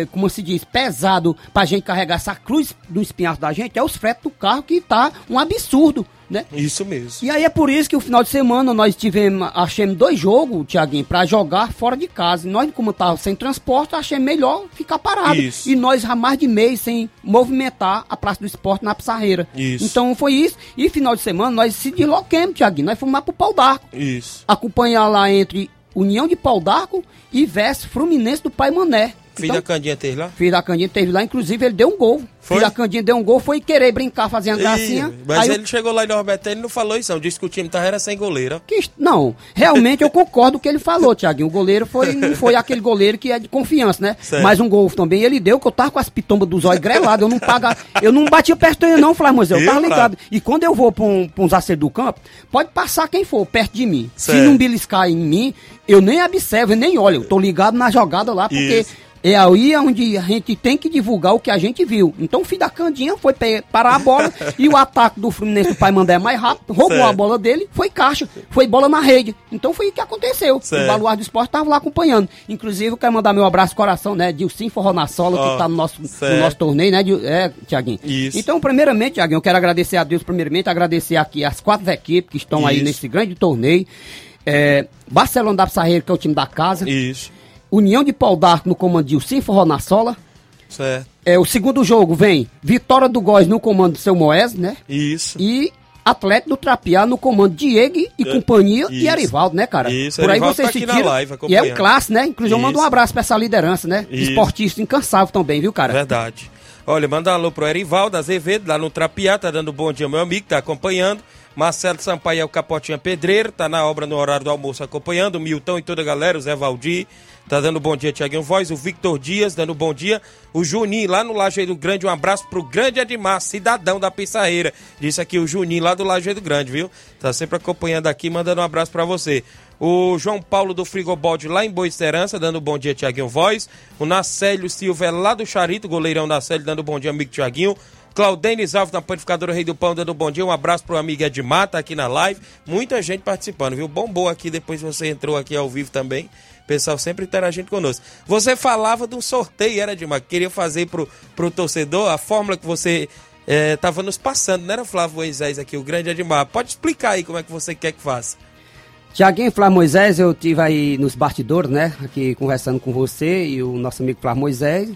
é, como se diz, pesado pra gente carregar essa cruz do espinhaço da gente, é os fretes do carro que tá um absurdo, né? Isso mesmo. E aí é por isso que o final de semana nós tivemos, achamos dois jogos, Tiaguinho, pra jogar fora de casa. E nós, como tava sem transporte, achei melhor ficar parado. Isso. E nós há mais de mês sem movimentar a Praça do Esporte na Pissarreira. Isso. Então foi isso. E final de semana nós se desloquemos, Tiaguinho. Nós fomos lá pro Pau d'Arco. Isso. Acompanhar lá entre União de Pau d'Arco e Verso Fluminense do Pai Mané. Filho Então, da Candinha teve lá? Filho da Candinha teve lá, inclusive ele deu um gol. Foi? Filho da Candinha deu um gol, foi querer brincar, fazer uma gracinha. Ih, mas ele chegou lá em Nova Betânia e não falou isso, não. Disse que o time tava era sem goleiro. Que Não, realmente eu concordo com o que ele falou, Tiaguinho. O goleiro foi, [LAUGHS] não foi aquele goleiro que é de confiança, né? Certo. Mas um gol também ele deu, que eu tava com as pitombas dos olhos grelados. Eu não paga, eu não batia perto dele, não, Flávio Moisés. Eu tava ligado. E quando eu vou pra, um, pra uns acertos do campo, pode passar quem for perto de mim. Se Certo. não beliscar em mim, eu nem observo, eu nem olho. Eu tô ligado na jogada lá, porque. Isso. É aí onde a gente tem que divulgar o que a gente viu. Então o filho da Candinha foi parar a bola [LAUGHS] e o ataque do Fluminense do Pai Mandé é mais rápido, roubou Certo. a bola dele, foi caixa, foi bola na rede. Então foi o que aconteceu. Certo. O Baluar do Esporte estava lá acompanhando. Inclusive, eu quero mandar meu abraço coração, né? Dilcim Forronassola, Ó, que tá no nosso, certo. no nosso torneio, né? Dil- É, Tiaguinho. Isso. Então, primeiramente, Tiaguinho, eu quero agradecer a Deus, primeiramente, agradecer aqui as quatro equipes que estão aí Isso. nesse grande torneio. É, Barcelona da Pissarreira, que é o time da casa. Isso, União de Pau d'Arco no comando de Dilcim Forronassola. certo. É, o segundo jogo vem Vitória do Góis no comando do seu Moés, né? Isso. E Atlético do Trapiá no comando de Diego e É, companhia e isso. Arivaldo, né, cara? Isso, Por aí Arivaldo você tá se na live e é o clássico, né? Inclusive, eu mando um abraço pra essa liderança, né? Isso. Esportista incansável também, viu, cara? Verdade. Olha, manda um alô pro Erivaldo Azevedo, lá no Trapiá, tá dando bom dia, meu amigo, tá acompanhando. Marcelo Sampaio é o Capotinha Pedreiro, tá na obra no horário do almoço acompanhando. Milton e toda a galera, o Zé Valdir, tá dando bom dia, Tiaguinho Voz. O Victor Dias, dando bom dia. O Juninho, lá no Lajeiro Grande, um abraço pro grande Edmar, cidadão da Pissarreira. Disse aqui o Juninho, lá do Lajeiro Grande, viu? Tá sempre acompanhando aqui, mandando um abraço pra você. O João Paulo do Frigobode lá em Boa Esperança, dando bom dia, Tiaguinho Voz. O Nacélio Silva é lá do Charito, goleirão Nacélio, dando bom dia, amigo Tiaguinho. Claudenis Alves, na Panificadora Rei do Pão, dando bom dia. Um abraço pro amigo Edmar, tá aqui na live. Muita gente participando, viu? Bombou aqui, depois você entrou aqui ao vivo também. Pessoal sempre interagindo conosco. Você falava de um sorteio, era que queria fazer pro, pro torcedor a fórmula que você estava nos passando, não era Flávio Moisés aqui, o grande Edmar. Pode explicar aí como é que você quer que faça. Tiaguinho Flávio Moisés, eu tive aí nos bastidores, né? Aqui conversando com você e o nosso amigo Flávio Moisés.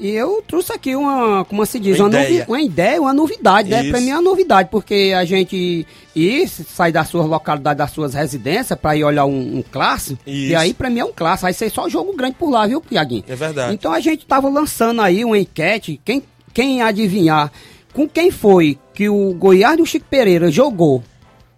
E eu trouxe aqui uma, como se diz, Uma uma, ideia. novi- uma ideia, uma novidade, né? Isso. Pra mim é uma novidade, porque a gente ir, sair das suas localidades, das suas residências, pra ir olhar um, um clássico. Isso. E aí pra mim é um clássico, aí ser só jogo grande por lá, viu, Tiaguinho? É verdade. Então a gente tava lançando aí uma enquete, quem, quem adivinhar com quem foi que o Goiás do Chico Pereira jogou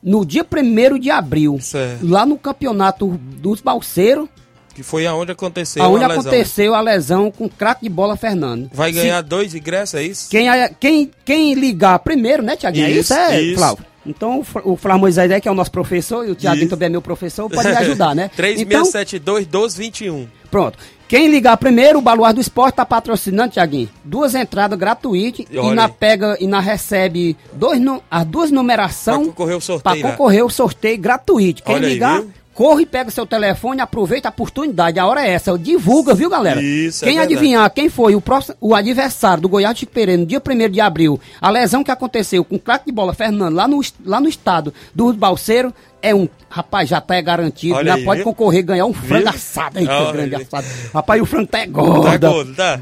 no dia 1 de abril, Certo. lá no campeonato dos Balseiros, Que foi aonde aconteceu aonde a lesão. aconteceu a lesão com craque de bola Fernando. Vai Se- ganhar dois ingressos, é isso? quem, a- quem, quem ligar primeiro, né, Tiaguinho? Isso, Isso, é, isso. Flávio. Então, o Flávio Moisés é que é o nosso professor, e o Tiaguinho também é meu professor, pode [LAUGHS] me ajudar, né? Então, 3672 1221. pronto. Quem ligar primeiro, o Baluar do Esporte tá patrocinando, Tiaguinho. Duas entradas gratuitas E e, na aí. pega e na recebe dois, as duas numeração Pra concorrer o para sorteio. né? concorrer o sorteio gratuito. Quem Olha aí, ligar, viu? Corre, pega seu telefone, aproveita a oportunidade. A hora é essa, divulga, viu, galera? Isso, é quem verdade. adivinhar quem foi o, próximo, o adversário do Goiás Chico Pereira no dia 1 de abril, a lesão que aconteceu com o craque de bola Fernando lá no, lá no estado do Balseiro, é um. Rapaz, já tá é garantido. Olha Já aí, pode viu? concorrer, ganhar um frango Viu? assado aí, Olha é grande aí. assado. Rapaz, o frango tá é gordo. Tá gordo, tá?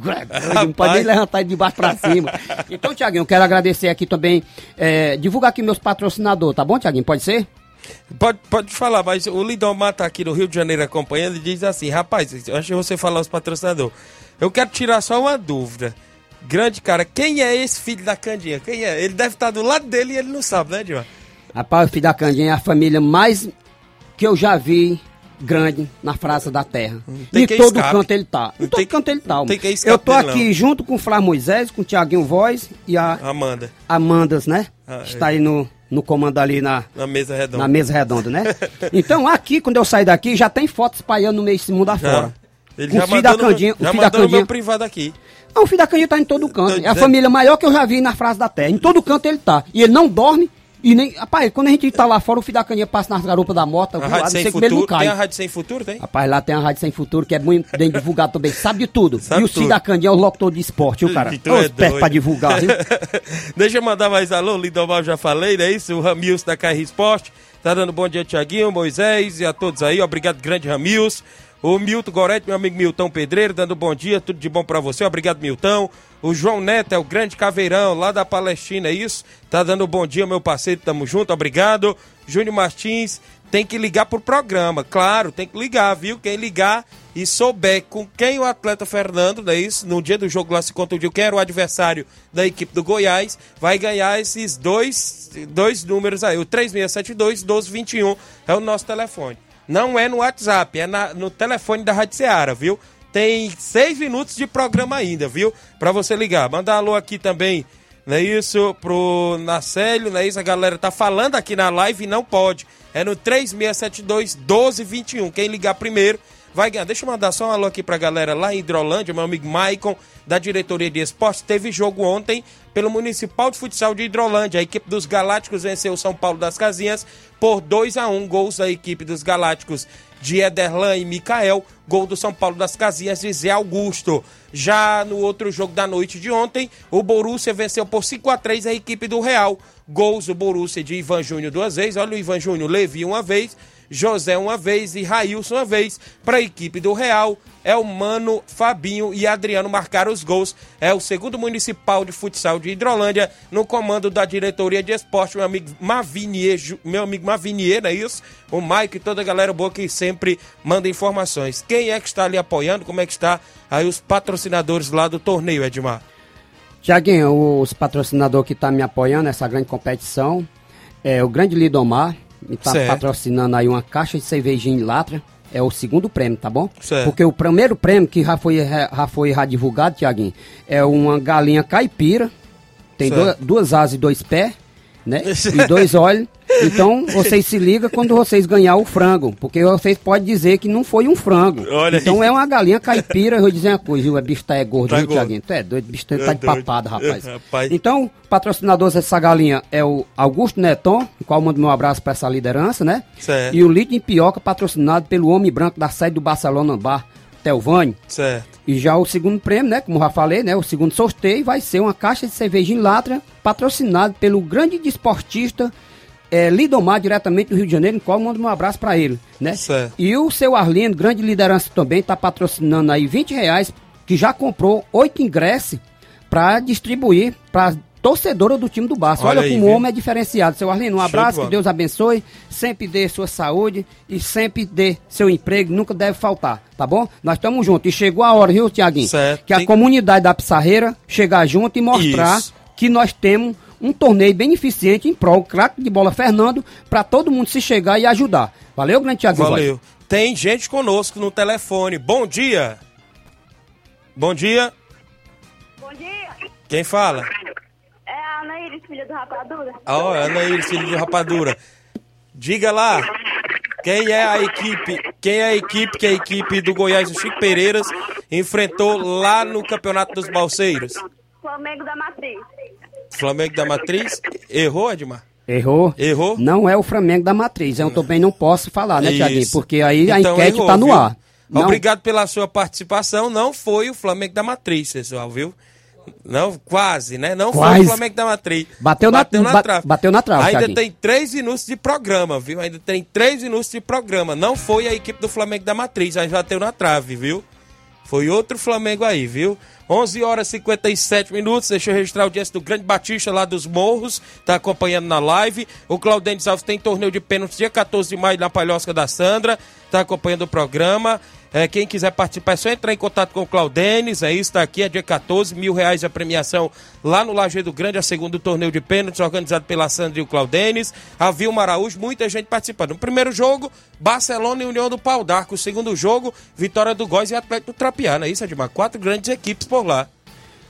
Não pode nem levantar ele de baixo pra cima. [LAUGHS] Então, Tiaguinho, eu quero agradecer aqui também. é, divulgar aqui meus patrocinadores, tá bom, Tiaguinho? Pode ser? Pode, pode falar, mas o Lindomar tá aqui no Rio de Janeiro acompanhando e diz assim, rapaz, antes de você falar os patrocinadores, eu quero tirar só uma dúvida. Grande cara, quem é esse filho da Candinha? Quem é? Ele deve estar do lado dele e ele não sabe, né, Dilma? Rapaz, o filho da Candinha é a família mais que eu já vi grande na Praça da Terra. tem Em todo escape. canto ele tá. Em todo tem- canto ele tá. tem eu tô aqui não. junto com o Flávio Moisés, com o Tiaguinho Voz e a Amanda, Amandas, né? Ah, Está é. aí no, no comando ali na, na mesa redonda. na mesa redonda, né? [LAUGHS] então aqui, quando eu sair daqui, já tem foto espalhando no meio desse mundo afora. Ele Com já o filho da mandou, no, Candinha- o já filho da no meu Candinha- privado aqui. Não, o filho da Candinha tá em todo canto. É a família maior que eu já vi na frase da terra. Em todo canto ele tá. E ele não dorme. E nem. Rapaz, quando a gente tá lá fora, o filho da Candinha passa nas garupas da moto. A Rádio Sem Futuro. Tem a Rádio Sem Futuro, tem? Rapaz, lá tem a Rádio Sem Futuro, que é muito bem divulgado também. Sabe de tudo. Sabe e o tudo. da Candinha é o locutor de esporte, viu, cara? Os é pra divulgar, viu? [LAUGHS] Deixa eu mandar mais alô, Lindomar, já falei, não é isso? O Ramils da KR Esporte. Tá dando bom dia, Tiaguinho, Moisés e a todos aí. Obrigado, grande Ramils. O Milton Gorete, meu amigo Milton Pedreiro, dando bom dia, tudo de bom pra você. Obrigado, Milton. O João Neto é o grande caveirão lá da Palestina, é isso? Tá dando bom dia, meu parceiro, tamo junto, obrigado. Júnior Martins, tem que ligar pro programa, claro, tem que ligar, viu? Quem ligar e souber com quem o atleta Fernando, não é isso? No dia do jogo lá se contundiu, quem era o adversário da equipe do Goiás, vai ganhar esses dois, dois números aí. O 3672 1221 é o nosso telefone. Não é no WhatsApp, é na- no telefone da Rádio Seara, viu? Tem seis minutos de programa ainda, viu? Pra você ligar. Manda alô aqui também, não é isso? Pro Nacélio, não é isso? A galera tá falando aqui na live e não pode. É no 3672 1221. Quem ligar primeiro vai ganhar. Deixa eu mandar só um alô aqui pra galera lá em Hidrolândia, meu amigo Maicon, da diretoria de esportes. Teve jogo ontem pelo Municipal de Futsal de Hidrolândia. A equipe dos Galácticos venceu o São Paulo das Casinhas por 2 a 1 Gols da equipe dos Galácticos de Ederlan e Mikael. Gol do São Paulo das Casinhas de Zé Augusto. Já no outro jogo da noite de ontem, o Borussia venceu por 5 a 3 a equipe do Real. Gols do Borussia de Ivan Júnior duas vezes. Olha o Ivan Júnior, Levi uma vez. José uma vez e Railson uma vez. Para a equipe do Real, é o Mano, Fabinho e Adriano marcaram os gols. É o segundo municipal de futsal de Hidrolândia, no comando da diretoria de esporte, meu amigo Mavinier, meu amigo Mavinier, não é isso? O Mike e toda a galera boa que sempre manda informações. Quem é que está ali apoiando? Como é que está aí os patrocinadores lá do torneio, Edmar? Tiaguinho, os patrocinadores que estão me apoiando nessa grande competição é o Grande Lidomar, me está Certo. patrocinando aí uma caixa de cervejinha em latra. É o segundo prêmio, tá bom? Certo. Porque o primeiro prêmio que já foi, já foi já divulgado, Tiaguinho, é uma galinha caipira. Tem Certo. duas, duas asas e dois pés, né? [LAUGHS] e dois olhos. Então, vocês se ligam quando vocês ganhar o frango. Porque vocês podem dizer que não foi um frango. Olha aí. então é uma galinha caipira, eu vou dizer uma coisa, viu? O bicho tá é gordo, Tá viu. Tiaguinho? Tu é doido, o bicho tá, É tá de papada, rapaz. Rapaz. Então, patrocinador dessa galinha é o Augusto Neton, o qual mando meu abraço para essa liderança, né? Certo. E o Lito em Pioca, patrocinado pelo Homem Branco da sede do Barcelona Bar, Telvânio. Certo. E já o segundo prêmio, né? Como já falei, né? O segundo sorteio vai ser uma caixa de cerveja em latra, patrocinado pelo grande desportista é, Lidomar, diretamente do Rio de Janeiro, no qual eu mando um abraço para ele, né? Certo. E o seu Arlindo, grande liderança também, está patrocinando aí 20 reais, que já comprou oito ingressos para distribuir para torcedora do time do Barça. Olha Olha, aí, como o homem é diferenciado. Seu Arlindo, um abraço, que Deus abençoe, sempre dê sua saúde e sempre dê seu emprego, nunca deve faltar, tá bom? Nós estamos juntos. E chegou a hora, viu, Tiaguinho? Certo. Que a Tem- comunidade da Pissarreira chegar junto e mostrar Isso. que nós temos um torneio beneficente em prol do craque de bola Fernando para todo mundo se chegar e ajudar. Valeu, grande Tiaguinho? Valeu. Tem gente conosco no telefone. Bom dia. Bom dia. Bom dia. Quem fala? É a Ana Iris, filha do Rapadura. Ah, ó, Ana Iris, filho de Rapadura. Diga lá. Quem é a equipe? Quem é a equipe que a equipe do Goiás, o Chico Pereiras, enfrentou lá no Campeonato dos Balseiros? Flamengo da Matriz. Flamengo da Matriz? Errou, Edmar? Errou? Errou? Não é o Flamengo da Matriz. Eu também não posso falar, né, Tiaguinho? Porque aí a Então enquete errou, tá no viu? ar. Não- Obrigado pela sua participação. Não foi o Flamengo da Matriz, pessoal, viu? Não, quase, né? Não foi Quase. o Flamengo da Matriz. Bateu na- ba- trave. bateu na trave, Ainda Thiaguinho. tem três minutos de programa, viu? Ainda tem três minutos de programa. Não foi a equipe do Flamengo da Matriz, aí bateu na trave, viu? Foi outro Flamengo aí, viu? 11 horas e 57 minutos. Deixa eu registrar a audiência do Grande Batista lá dos Morros. Tá acompanhando na live. O Claudênis Alves tem torneio de pênaltis dia 14 de maio na Palhosca da Sandra. Tá acompanhando o programa. É, quem quiser participar é só entrar em contato com o Claudênis. É isso, tá aqui. É dia 14, mil reais a premiação lá no Lajeado Grande, a segundo torneio de pênaltis organizado pela Sandra e o Claudênis. A Vilma Araújo, muita gente participando. No primeiro jogo, Barcelona e União do Pau d'Arco. Segundo jogo, Vitória do Góis e Atlético do Trapiá. Não é isso, Edmar? Quatro grandes equipes por lá.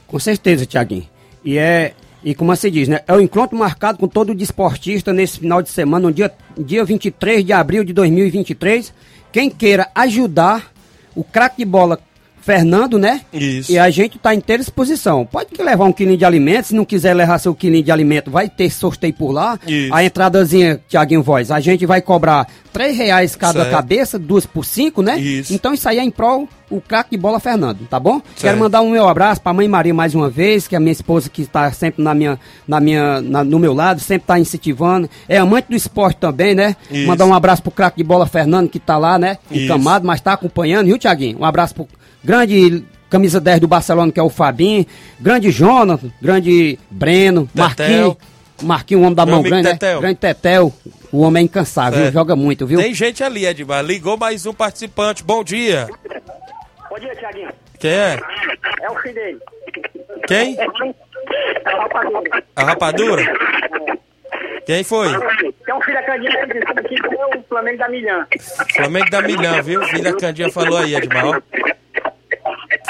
Com certeza, Tiaguinho. E é. E como se diz, né? É o encontro marcado com todo o desportista nesse final de semana, no dia, dia 23 de abril de 2023. Quem queira ajudar o craque de bola Fernando, né? Isso. E a gente em inteira disposição. Pode que levar um quilinho de alimento, se não quiser levar seu quilinho de alimento, vai ter sorteio por lá. Isso. A entradazinha, Tiaguinho Voz, a gente vai cobrar três reais cada Certo. cabeça, duas por cinco, né? Isso. Então isso aí é em prol o craque de bola Fernando, tá bom? Certo. Quero mandar um meu abraço pra mãe Maria mais uma vez, que é a minha esposa que está sempre na minha, na minha, na- no meu lado, sempre tá incentivando. É amante do esporte também, né? Isso. Mandar um abraço pro craque de bola Fernando, que tá lá, né? Encamado, mas tá acompanhando, viu, Tiaguinho? Um abraço pro grande camisa 10 do Barcelona, que é o Fabinho, grande Jonathan, grande Breno, Tetel. Marquinhos, Marquinhos, o homem da Meu mão grande, né? Tetel. Grande Tetel, o homem é incansável, joga muito, viu? Tem gente ali, Edmar. Ligou mais um participante. Bom dia. Bom dia, Tiaguinho. Quem é? É o filho dele. Quem? É o rapadura. A rapadura? Quem foi? Tem um filho da Candinha que disse que é o Flamengo da Milhã. Flamengo da Milhã, viu? Filho da Candinha falou aí, Edmar. ó.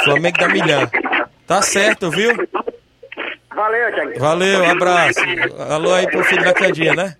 Flamengo da Milhã. Tá certo, viu? Valeu, Tiaguinho. Valeu, abraço. Alô aí pro filho da Candinha, né?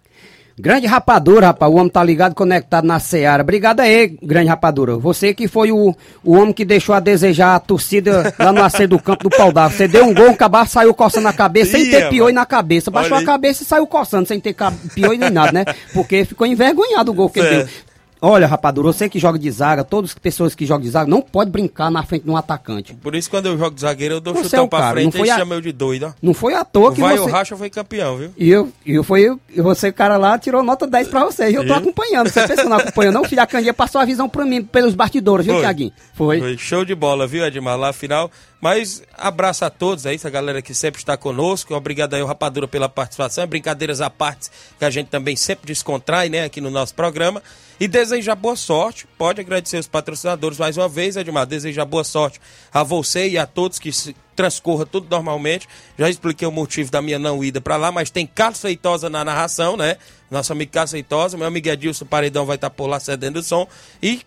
Grande rapadura, rapaz. O homem tá ligado, conectado na Seara. Obrigado aí, grande rapadura. Você que foi o, o homem que deixou a desejar a torcida lá no AC do campo do pau d'água. Você deu um gol, o cabaço saiu coçando a cabeça, sem ter pioi na cabeça. Baixou Olha a cabeça e saiu coçando, sem ter pioi nem nada, né? Porque ficou envergonhado o gol que ele Certo. deu. Olha, rapadura, você que joga de zaga, todas as pessoas que jogam de zaga, não pode brincar na frente de um atacante. Por isso, quando eu jogo de zagueiro, eu dou Você chutão é pra cara, frente e a- chama eu de doido, ó. Não foi à toa O que Vai você... o Racha foi campeão, viu? E eu, e eu foi eu, você, cara lá, tirou nota 10 pra você. E eu tô acompanhando. Você pensa que não acompanha, não? Filho da Candinha passou a visão pra mim, pelos bastidores, viu. Tiaguinho? Foi. Foi show de bola, viu, Edmar? Lá final. Mas abraço a todos aí, essa galera que sempre está conosco. Obrigado aí, o Rapadura, pela participação. Brincadeiras à parte, que a gente também sempre descontrai, né, aqui no nosso programa. E desejar boa sorte. Pode agradecer os patrocinadores mais uma vez, Edmar. Desejar boa sorte a você e a todos que se transcorra tudo normalmente. Já expliquei o motivo da minha não ida para lá, mas tem Carlos Feitosa na narração, né? Nosso amigo Carlos Feitosa, meu amigo Edilson Paredão vai estar por lá cedendo o som. E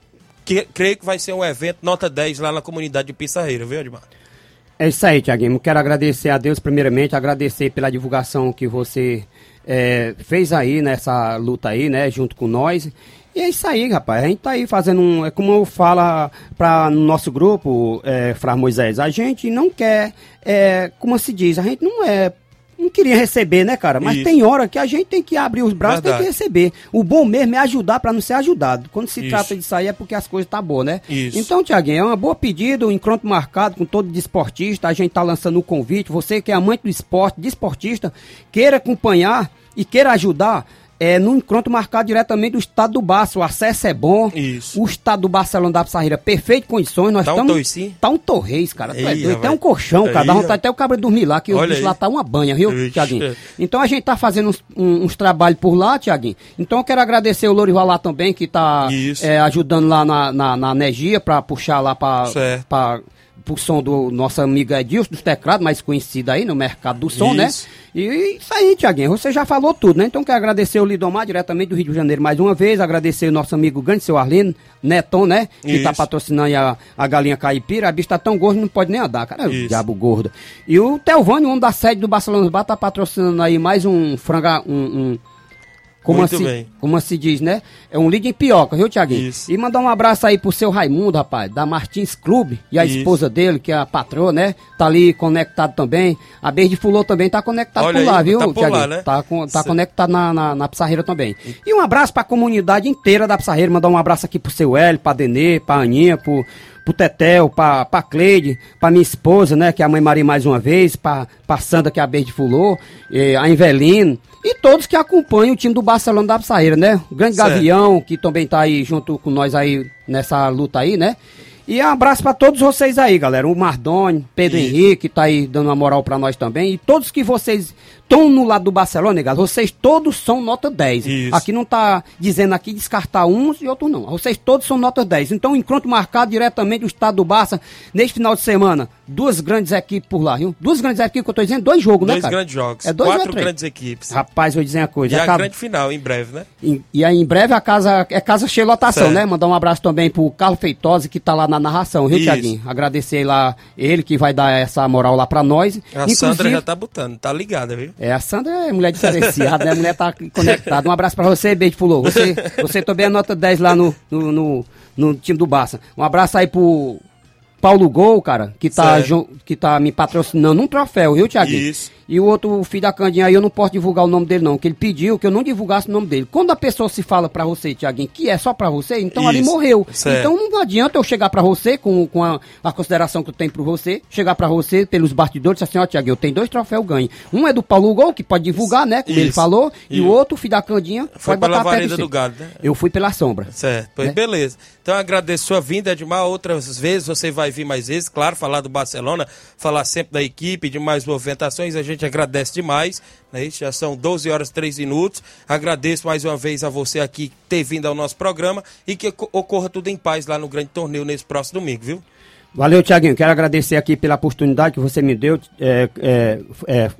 que- creio que vai ser um evento nota 10 lá na comunidade de Pissarreira, viu, Edmar? É isso aí, Tiaguinho. Quero agradecer a Deus, primeiramente, agradecer pela divulgação que você é, fez aí nessa luta aí, né, junto com nós. E é isso aí, rapaz. A gente tá aí fazendo um. É como eu falo para no nosso grupo, é, Fra Moisés, a gente não quer, é, como se diz, a gente não é. Não queria receber, né, cara? Mas Isso. tem hora que a gente tem que abrir os braços e tem que receber. O bom mesmo é ajudar para não ser ajudado. Quando se Isso. trata disso aí é porque as coisas tá boas, né? Isso. Então, Tiaguinho, é uma boa pedida, um encontro marcado com todo desportista. A gente tá lançando o convite. Você que é amante do esporte, desportista, queira acompanhar e queira ajudar. É no encontro marcado diretamente do estado do Barça. O acesso é bom. Isso. O estado do Barcelona da Pissarreira, perfeito condições. Nós Tá um estamos. toicinho? Tá um torreis, cara. É Ei, doido. Tem rapaz. um colchão, cara. Dá vontade até o cabra dormir lá, que o Olha bicho aí. lá tá uma banha, viu. Tiaguinho? Então a gente tá fazendo uns, um- uns trabalhos por lá, Tiaguinho. Então eu quero agradecer o Lourival lá também, que tá é, ajudando lá na, na, na energia pra puxar lá pra, pra, pro som do nosso amigo Edilson, dos teclados, mais conhecido aí no mercado do som, né? Isso. E isso aí, Tiaguinho, você já falou tudo, né? Então quero agradecer o Lidomar, diretamente do Rio de Janeiro, mais uma vez. Agradecer o nosso amigo grande, seu Arlindo, Neton, né? Que tá Isso. patrocinando aí a, a galinha caipira. A bicha tá tão gorda que não pode nem andar, cara. É o diabo gordo. E o Telvânio, homem da sede do Barcelona Bar, tá patrocinando aí mais um franga... Um, um- como Muito assim, bem. como se diz, né? É um lead em pioca, viu, Tiaguinho? Isso. E mandar um abraço aí pro seu Raimundo, rapaz, da Martins Clube, e a Isso. esposa dele, que é a patroa, né? Tá ali conectado também. A Beijo Fulô também tá conectado Olha por lá, aí, viu, tá por Tiaguinho? lá, né? Tá, com- tá Cê- conectado na, na, na Pissarreira também. E um abraço pra comunidade inteira da Pissarreira. Mandar um abraço aqui pro seu Hélio, pra Denê, pra Aninha, pro, pro Tetel, pra, pra Cleide, pra minha esposa, né? Que é a mãe Maria mais uma vez, pra, pra Sandra, que é a Beijo Fulô, eh, a Invelino. E todos que acompanham o time do Barcelona da Pissarreira, né? O grande Certo. Gavião, que também tá aí junto com nós aí nessa luta aí, né? E um abraço pra todos vocês aí, galera. O Mardoni, Pedro Isso. Henrique, tá aí dando uma moral pra nós também. E todos que vocês estão no lado do Barcelona, negado, vocês todos são nota 10. Isso. Aqui não tá dizendo aqui descartar uns e outros não. Vocês todos são nota 10. Então, encontro marcado diretamente do estado do Barça neste final de semana. Duas grandes equipes por lá, viu? Duas grandes equipes que eu tô dizendo, dois jogos, né, Dois cara? grandes jogos. É dois Quatro grandes equipes. Rapaz, vou dizer uma E coisa. a acaba- grande final, em breve, né? e, e aí, em breve, a casa é casa cheia de lotação, Certo. né? Mandar um abraço também pro Carlos Feitosa, que tá lá na narração, viu. Tiaguinho? Agradecer lá ele, que vai dar essa moral lá pra nós. A Sandra já tá botando, tá ligada, viu? É, a Sandra é mulher diferenciada, né? A mulher tá conectada. Um abraço pra você, beijo, Fulô. Você, você também é nota 10 lá no, no, no, no time do Barça. Um abraço aí pro Paulo Gol, cara, que tá, que tá me patrocinando um troféu, viu, Tiaguinho? Isso. E o outro o filho da Candinha aí, eu não posso divulgar o nome dele, não. Que ele pediu que eu não divulgasse o nome dele. Quando a pessoa se fala pra você, Tiaguinho, que é só pra você, então ali Isso. morreu. Certo. Então não adianta eu chegar pra você, com, com a, a consideração que eu tenho por você, chegar pra você pelos bastidores e assim, ó, Tiaguinho, eu tenho dois troféus ganho. Um é do Paulo Gol, que pode divulgar, né? Como ele Isso. falou. E, E o outro, o filho da Candinha, Foi pela vareda do gado, né? Eu fui pela sombra. Certo, pois Né? beleza. Então agradeço sua vinda, Edmar. Outras vezes você vai vir mais vezes, claro, falar do Barcelona, falar sempre da equipe, de mais movimentações. A gente agradece demais. Né? Já são 12 horas e 3 minutos. Agradeço mais uma vez a você aqui ter vindo ao nosso programa e que oco- ocorra tudo em paz lá no grande torneio nesse próximo domingo, viu? Valeu, Tiaguinho. Quero agradecer aqui pela oportunidade que você me deu, é, é, é,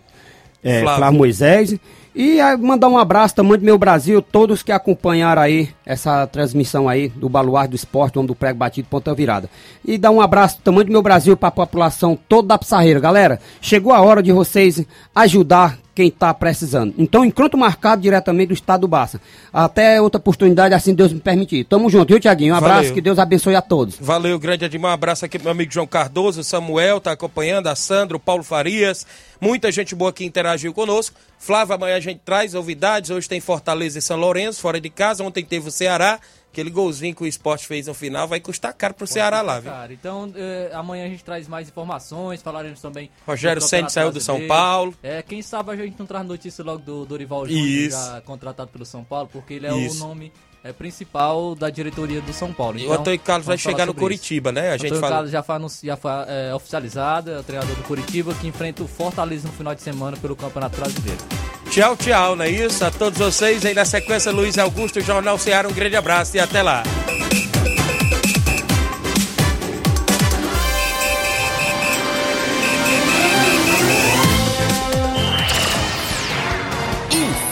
é, Flávio. Flávio Moisés. E ah, mandar um abraço tamanho do meu Brasil, todos que acompanharam aí essa transmissão aí do Baluar do Esporte, homem do prego batido, ponta virada. E dar um abraço tamanho do meu Brasil para a população toda da Pissarreira. Galera, chegou a hora de vocês ajudar quem está precisando. Então, encontro marcado diretamente do estado do Barça. Até outra oportunidade, assim Deus me permitir. Tamo junto, viu, Tiaguinho? Um abraço, Valeu. que Deus abençoe a todos. Valeu, grande Edmar. Um abraço aqui pro meu amigo João Cardoso, Samuel tá acompanhando, a Sandro, Paulo Farias. Muita gente boa que interagiu conosco. Flávio, amanhã a gente traz novidades. Hoje tem Fortaleza e São Lourenço, fora de casa. Ontem teve o Ceará. Aquele golzinho que o esporte fez no final vai custar caro pro Ceará lá, viu? Cara, então eh, amanhã a gente traz mais informações, falaremos também. Rogério Campeonato saiu do São. Paulo. É, quem sabe a gente não traz notícia logo do Dorival Júnior, já contratado pelo São Paulo, porque ele é Isso. o nome é, principal da diretoria do São Paulo. E o Antônio Carlos vai chegar no Curitiba, né? A gente Antônio fala- Carlos já foi, já foi é, oficializado, é o treinador do Curitiba, que enfrenta o Fortaleza no final de semana pelo Campeonato Brasileiro. Tchau, tchau, não é isso? A todos vocês aí na sequência, Luiz Augusto, Jornal Ceará, um grande abraço e até lá.